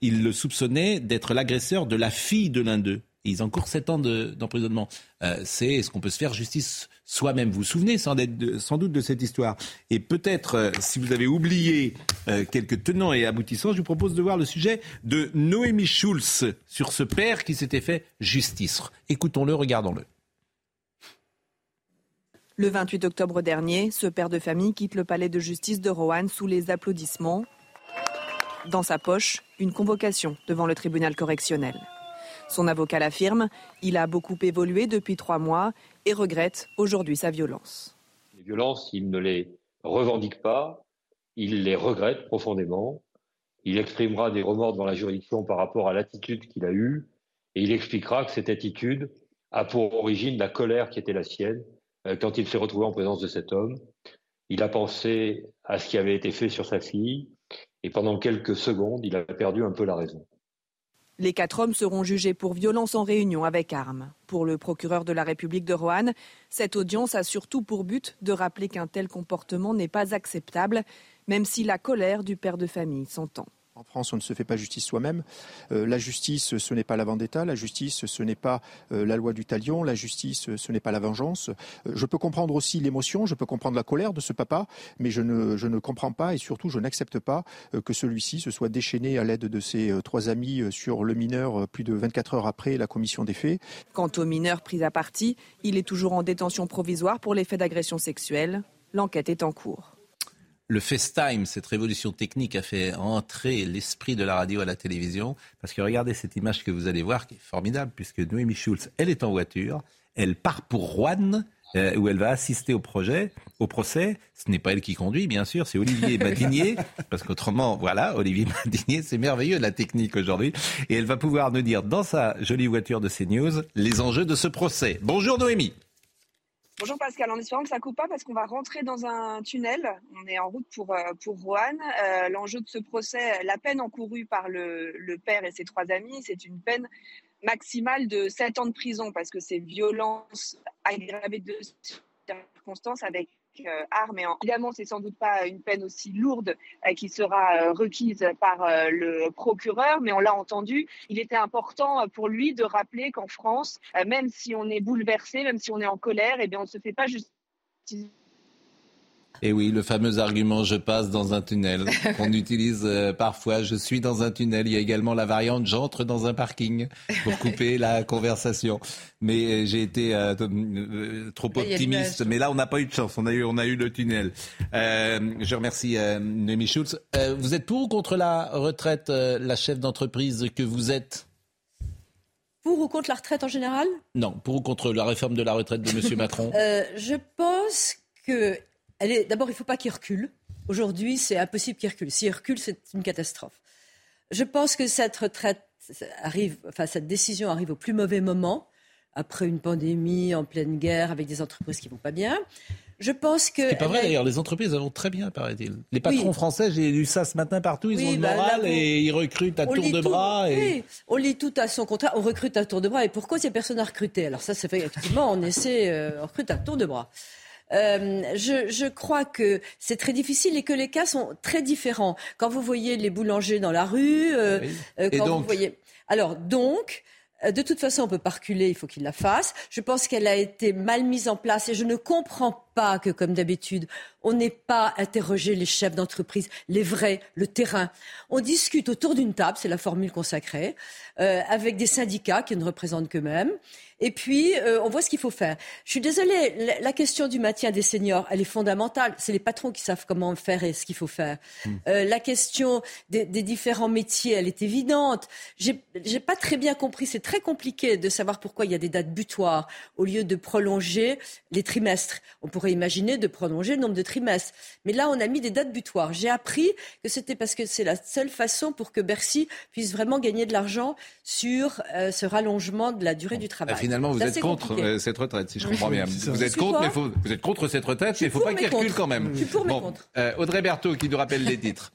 Ils le soupçonnaient d'être l'agresseur de la fille de l'un d'eux. Ils encourent sept ans de- d'emprisonnement. Euh, c'est est-ce qu'on peut se faire justice soi-même Vous vous souvenez sans, doute de cette histoire. Et peut-être, euh, si vous avez oublié euh, quelques tenants et aboutissants, je vous propose de voir le sujet de Noémie Schulz sur ce père qui s'était fait justice. Écoutons-le, regardons-le. Le 28 octobre dernier, ce père de famille quitte le palais de justice de Roanne sous les applaudissements. Dans sa poche, une convocation devant le tribunal correctionnel. Son avocat l'affirme, il a beaucoup évolué depuis trois mois et regrette aujourd'hui sa violence. Les violences, il ne les revendique pas, il les regrette profondément. Il exprimera des remords devant la juridiction par rapport à l'attitude qu'il a eue et il expliquera que cette attitude a pour origine la colère qui était la sienne euh, quand il s'est retrouvé en présence de cet homme. Il a pensé à ce qui avait été fait sur sa fille et pendant quelques secondes, il a perdu un peu la raison. Les quatre hommes seront jugés pour violence en réunion avec armes. Pour le procureur de la République de Roanne, cette audience a surtout pour but de rappeler qu'un tel comportement n'est pas acceptable, même si la colère du père de famille s'entend. En France, on ne se fait pas justice soi-même. Euh, la justice, ce n'est pas la vendetta. La justice, ce n'est pas euh, la loi du talion. La justice, ce n'est pas la vengeance. Euh, je peux comprendre aussi l'émotion, je peux comprendre la colère de ce papa, mais je ne, comprends pas et surtout, je n'accepte pas que celui-ci se soit déchaîné à l'aide de ses trois amis sur le mineur plus de 24 heures après la commission des faits. Quant au mineur pris à partie, il est toujours en détention provisoire pour les faits d'agression sexuelle. L'enquête est en cours. Le FaceTime, cette révolution technique, a fait entrer l'esprit de la radio à la télévision. Parce que regardez cette image que vous allez voir, qui est formidable, puisque Noémie Schulz, elle est en voiture, elle part pour Rouen, euh, où elle va assister au projet, au procès. Ce n'est pas elle qui conduit, bien sûr, c'est Olivier Madinier, *laughs* parce qu'autrement, voilà, Olivier Madinier, c'est merveilleux la technique aujourd'hui. Et elle va pouvoir nous dire dans sa jolie voiture de CNews les enjeux de ce procès. Bonjour Noémie. Bonjour Pascal, en espérant que ça coupe pas parce qu'on va rentrer dans un tunnel. On est en route pour, euh, pour Roanne. Euh, L'enjeu de ce procès, la peine encourue par le, le père et ses trois amis, c'est une peine maximale de 7 ans de prison parce que c'est violence aggravée de circonstances avec armes. Et en- évidemment, c'est sans doute pas une peine aussi lourde euh, qui sera euh, requise par euh, le procureur, mais on l'a entendu, il était important euh, pour lui de rappeler qu'en France, euh, même si on est bouleversé, même si on est en colère, eh bien, on ne se fait pas justice Et oui, le fameux argument je passe dans un tunnel *laughs* qu'on utilise euh, parfois. Je suis dans un tunnel. Il y a également la variante j'entre dans un parking pour couper la conversation. Mais euh, j'ai été euh, euh, trop Là, il y a optimiste. Mais là, on n'a pas eu de chance. On a eu, on a eu le tunnel. Euh, je remercie euh, Noémie Schulz. Euh, vous êtes pour ou contre la retraite, euh, la chef d'entreprise que vous êtes? Pour ou contre la retraite en général? Non, pour ou contre la réforme de la retraite de M. *laughs* Macron? Euh, Je pense que. Est... D'abord, il ne faut pas qu'il recule. Aujourd'hui, c'est impossible qu'il recule. S'il recule, c'est une catastrophe. Je pense que cette retraite arrive, enfin, cette décision arrive au plus mauvais moment, après une pandémie, en pleine guerre, avec des entreprises qui vont pas bien. Je pense que. C'est pas vrai d'ailleurs, les entreprises vont très bien, paraît-il. Les patrons Oui. français, j'ai lu ça ce matin partout, ils Oui, ont le bah, moral là, et ils recrutent à tour de tout, bras. Et... oui. on lit tout à son contrat, on recrute à tour de bras. Et pourquoi il n'y a personne à recruter? Alors ça, c'est fait effectivement, on essaie, euh, on recrute à tour de bras. Euh, je, je crois que c'est très difficile et que les cas sont très différents. Quand vous voyez les boulangers dans la rue, euh, euh, quand donc vous voyez. Alors donc. euh, De toute façon, on peut pas reculer, il faut qu'il la fasse. Je pense qu'elle a été mal mise en place et je ne comprends pas que, comme d'habitude, on n'ait pas interrogé les chefs d'entreprise, les vrais, le terrain. On discute autour d'une table, c'est la formule consacrée, euh, avec des syndicats qui ne représentent qu'eux-mêmes. Et puis, euh, on voit ce qu'il faut faire. Je suis désolée, la, la question du maintien des seniors, elle est fondamentale. C'est les patrons qui savent comment faire et ce qu'il faut faire. Euh, la question des, des différents métiers, elle est évidente. J'ai j'ai pas très bien compris. C'est très compliqué de savoir pourquoi il y a des dates butoirs au lieu de prolonger les trimestres. On pourrait imaginer de prolonger le nombre de trimestres. Mais là, on a mis des dates butoirs. J'ai appris que c'était parce que c'est la seule façon pour que Bercy puisse vraiment gagner de l'argent sur euh, ce rallongement de la durée du travail. Finalement, vous êtes contre compliqué. euh, cette retraite, si je comprends bien. Vous êtes contre, mais faut, vous êtes contre cette retraite, mais il ne faut pas qu'il recule quand même. Je suis pour, mais Bon, contre. euh, Audrey Berthaud qui nous rappelle les titres.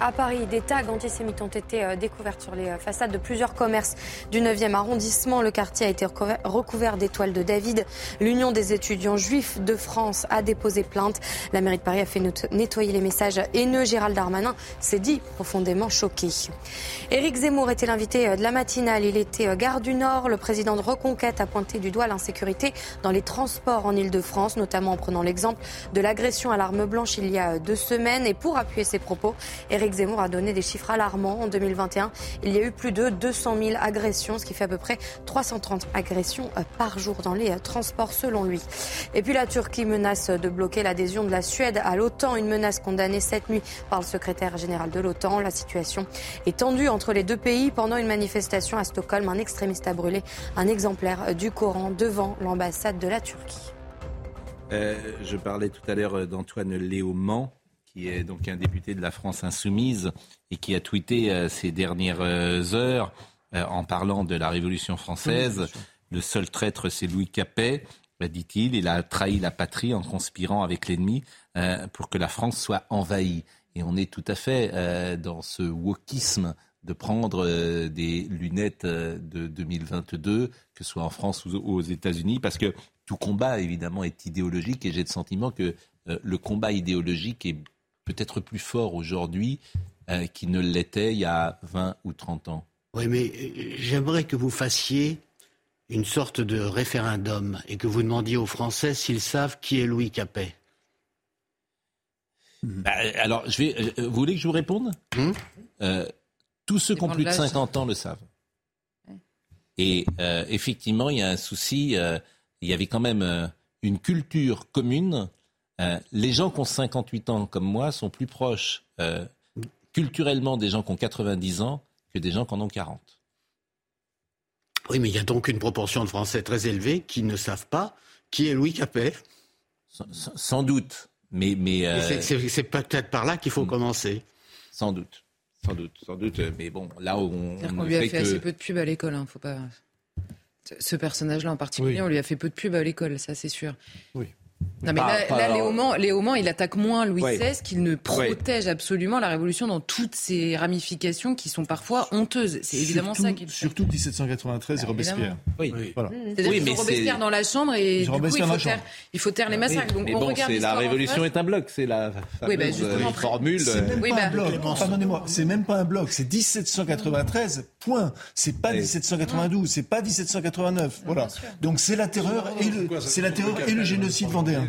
À Paris, des tags antisémites ont été euh, découverts sur les euh, façades de plusieurs commerces du 9e arrondissement. Le quartier a été recouvert- d'étoiles de David. L'Union des étudiants juifs de France a déposé plainte. La mairie de Paris a fait nettoyer les messages haineux. Gérald Darmanin s'est dit profondément choqué. Éric Zemmour était l'invité euh, de la matinale. Il était gare du Nord. Le président de Reconquête a pointé du doigt l'insécurité dans les transports en Ile-de-France, notamment en prenant l'exemple de l'agression à l'arme blanche il y a deux semaines. Et pour appuyer ses propos, Éric Zemmour a donné des chiffres alarmants. En 2021, il y a eu plus de 200 000 agressions, ce qui fait à peu près 330 agressions euh, par jour dans les euh, transports, selon lui. Et puis la Turquie menace de bloquer l'adhésion de la Suède à l'OTAN, une menace condamnée cette nuit par le secrétaire général de l'OTAN. La situation est tendue entre les deux pays. Pendant une manifestation à Stockholm, un extrémiste a brûlé un exemplaire du Coran devant l'ambassade de la Turquie. Euh, je parlais tout à l'heure euh, d'Antoine Léaumont, qui est donc un député de la France insoumise et qui a tweeté euh, ces dernières euh, heures euh, en parlant de la Révolution française. Le seul traître, c'est Louis Capet, bah, dit-il. Il a trahi la patrie en conspirant avec l'ennemi pour que la France soit envahie. Et on est tout à fait dans ce wokisme de prendre des lunettes de 2022, que ce soit en France ou aux États-Unis, parce que tout combat, évidemment, est idéologique et j'ai le sentiment que le combat idéologique est peut-être plus fort aujourd'hui euh, qu'il ne l'était il y a 20 ou 30 ans. Oui, mais euh, j'aimerais que vous fassiez une sorte de référendum et que vous demandiez aux Français s'ils savent qui est Louis Capet. Bah, alors, je vais, euh, vous voulez que je vous réponde? Euh, Tous ceux qui ont plus de de l'âge. 50 ans le savent. Et euh, effectivement, il y a un souci. euh, il y avait quand même euh, une culture commune. Euh, les gens qui ont 58 ans comme moi sont plus proches euh, culturellement des gens qui ont 90 ans que des gens qui en ont 40. Oui, mais il y a donc une proportion de Français très élevée qui ne savent pas qui est Louis Capet. Sans, sans doute. Mais, mais euh, c'est- peut-être par là qu'il faut commencer. Sans doute. Sans doute, sans doute. Mais bon, là où on, on ne lui a fait fait que- assez peu de pub à l'école, hein, faut pas. Ce- Ce personnage-là en particulier, Oui. on lui a fait peu de pub à l'école, ça c'est sûr. Oui. Non, mais Pas- là, pas- là, Léo Mans- Léo Mans, il attaque moins Louis Ouais. XVI qu'il ne protège absolument la Révolution dans toutes ses ramifications qui sont parfois honteuses. C'est évidemment Surtout- ça qu'il Surtout 1793 et Robespierre. Oui. Voilà. Mais Robespierre c'est- dans la chambre et du coup, il Robespierre dans faut, la taire, chambre. il faut taire les massacres. Donc mais on bon, regarde c'est l'histoire la révolution est un bloc, c'est la Oui, bah, fameuse, justement, euh, formule. C'est même Oui, pas bah- un bloc. Pardonnez-moi, c'est même pas un bloc. C'est 1793. Point. C'est pas 1792. C'est pas 1789. Voilà. Donc c'est la terreur et le, c'est la vendéen.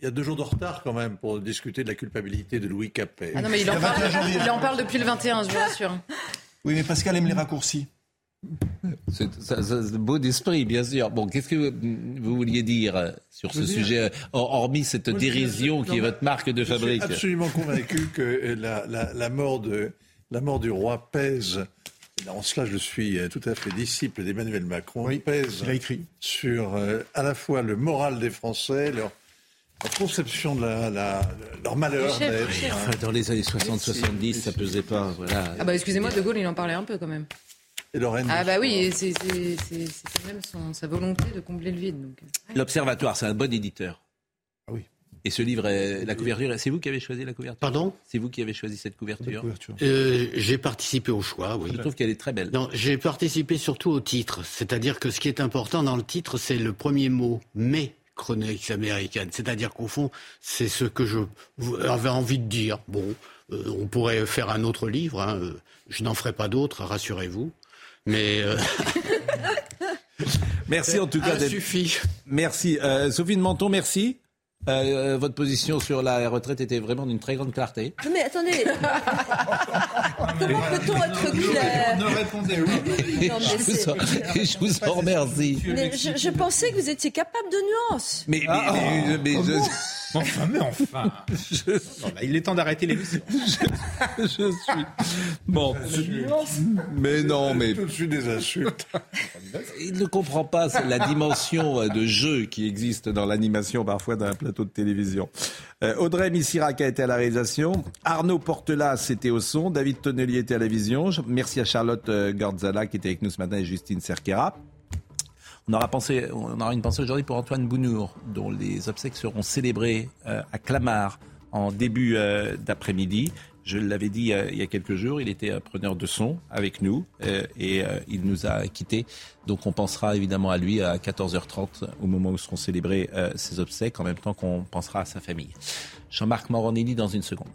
Il y a deux jours de retard quand même pour discuter de la culpabilité de Louis Capet. Ah non, mais il en, Le 21 parle, janvier. il en parle depuis le 21, je vous rassure. Oui, mais Pascal aime les raccourcis. C'est beau d'esprit, bien sûr. Bon, qu'est-ce que vous, vous vouliez dire sur ce dire- sujet, euh, hor- hormis cette dérision qui est votre marque de Je suis fabrique absolument convaincu que la, la- la mort de, la mort du roi pèse, en cela je suis euh, tout à fait disciple d'Emmanuel Macron, pèse il a écrit. sur euh, à la fois le moral des Français, leur, leur conception de la, la- leur malheur d'être. Dans les années 60-70, ça pesait pas. Voilà. Ah bah excusez-moi, De Gaulle, il en parlait un peu quand même. Et Ah bah oui, c'est- même son- sa volonté de combler le vide. Donc. L'Observatoire, c'est un bon éditeur. Et ce livre, est- la couverture, c'est vous qui avez choisi la couverture Pardon C'est vous qui avez choisi cette couverture Euh, J'ai participé au choix, oui. Je trouve qu'elle est très belle. Non, j'ai participé surtout au titre. C'est-à-dire que ce qui est important dans le titre, c'est le premier mot, mais chroniques américaines. C'est-à-dire qu'au fond, c'est ce que je avais envie de dire. Bon, euh, on pourrait faire un autre livre. hein, euh, Je n'en ferai pas d'autres, rassurez-vous. Mais euh, *laughs* Merci en tout cas d'être. suffit. Merci. Euh, Sophie de Menton, merci. Euh, votre position sur la retraite était vraiment d'une très grande clarté. Mais attendez, comment peut-on être clair Ne répondez oui. Non, mais je, vous en, je vous en remercie. Mais je, je pensais que vous étiez capable de nuances. Mais, mais, mais- mais je, Enfin, mais enfin. Non, là, il est temps d'arrêter l'émission. *laughs* je suis. Bon. Mais non, mais. Tout de suite des insultes. *laughs* Il ne comprend pas la dimension euh, de jeu qui existe dans l'animation parfois d'un plateau de télévision. Euh, Audrey Missirac a été à la réalisation. Arnaud Portelas était au son. David Tonnelier était à la vision. Je- Merci à Charlotte euh, Gordzala qui était avec nous ce matin et Justine Cerquera. On aura, pensé, on aura une pensée aujourd'hui pour Antoine Bounour, dont les obsèques seront célébrées euh, à Clamart en début euh, d'après-midi. Je l'avais dit euh, il y a quelques jours, il était preneur de son avec nous et il nous a quittés. Donc on pensera évidemment à lui à 14h30 au moment où seront célébrées ses obsèques, en même temps qu'on pensera à sa famille. Jean-Marc Morandini dans une seconde.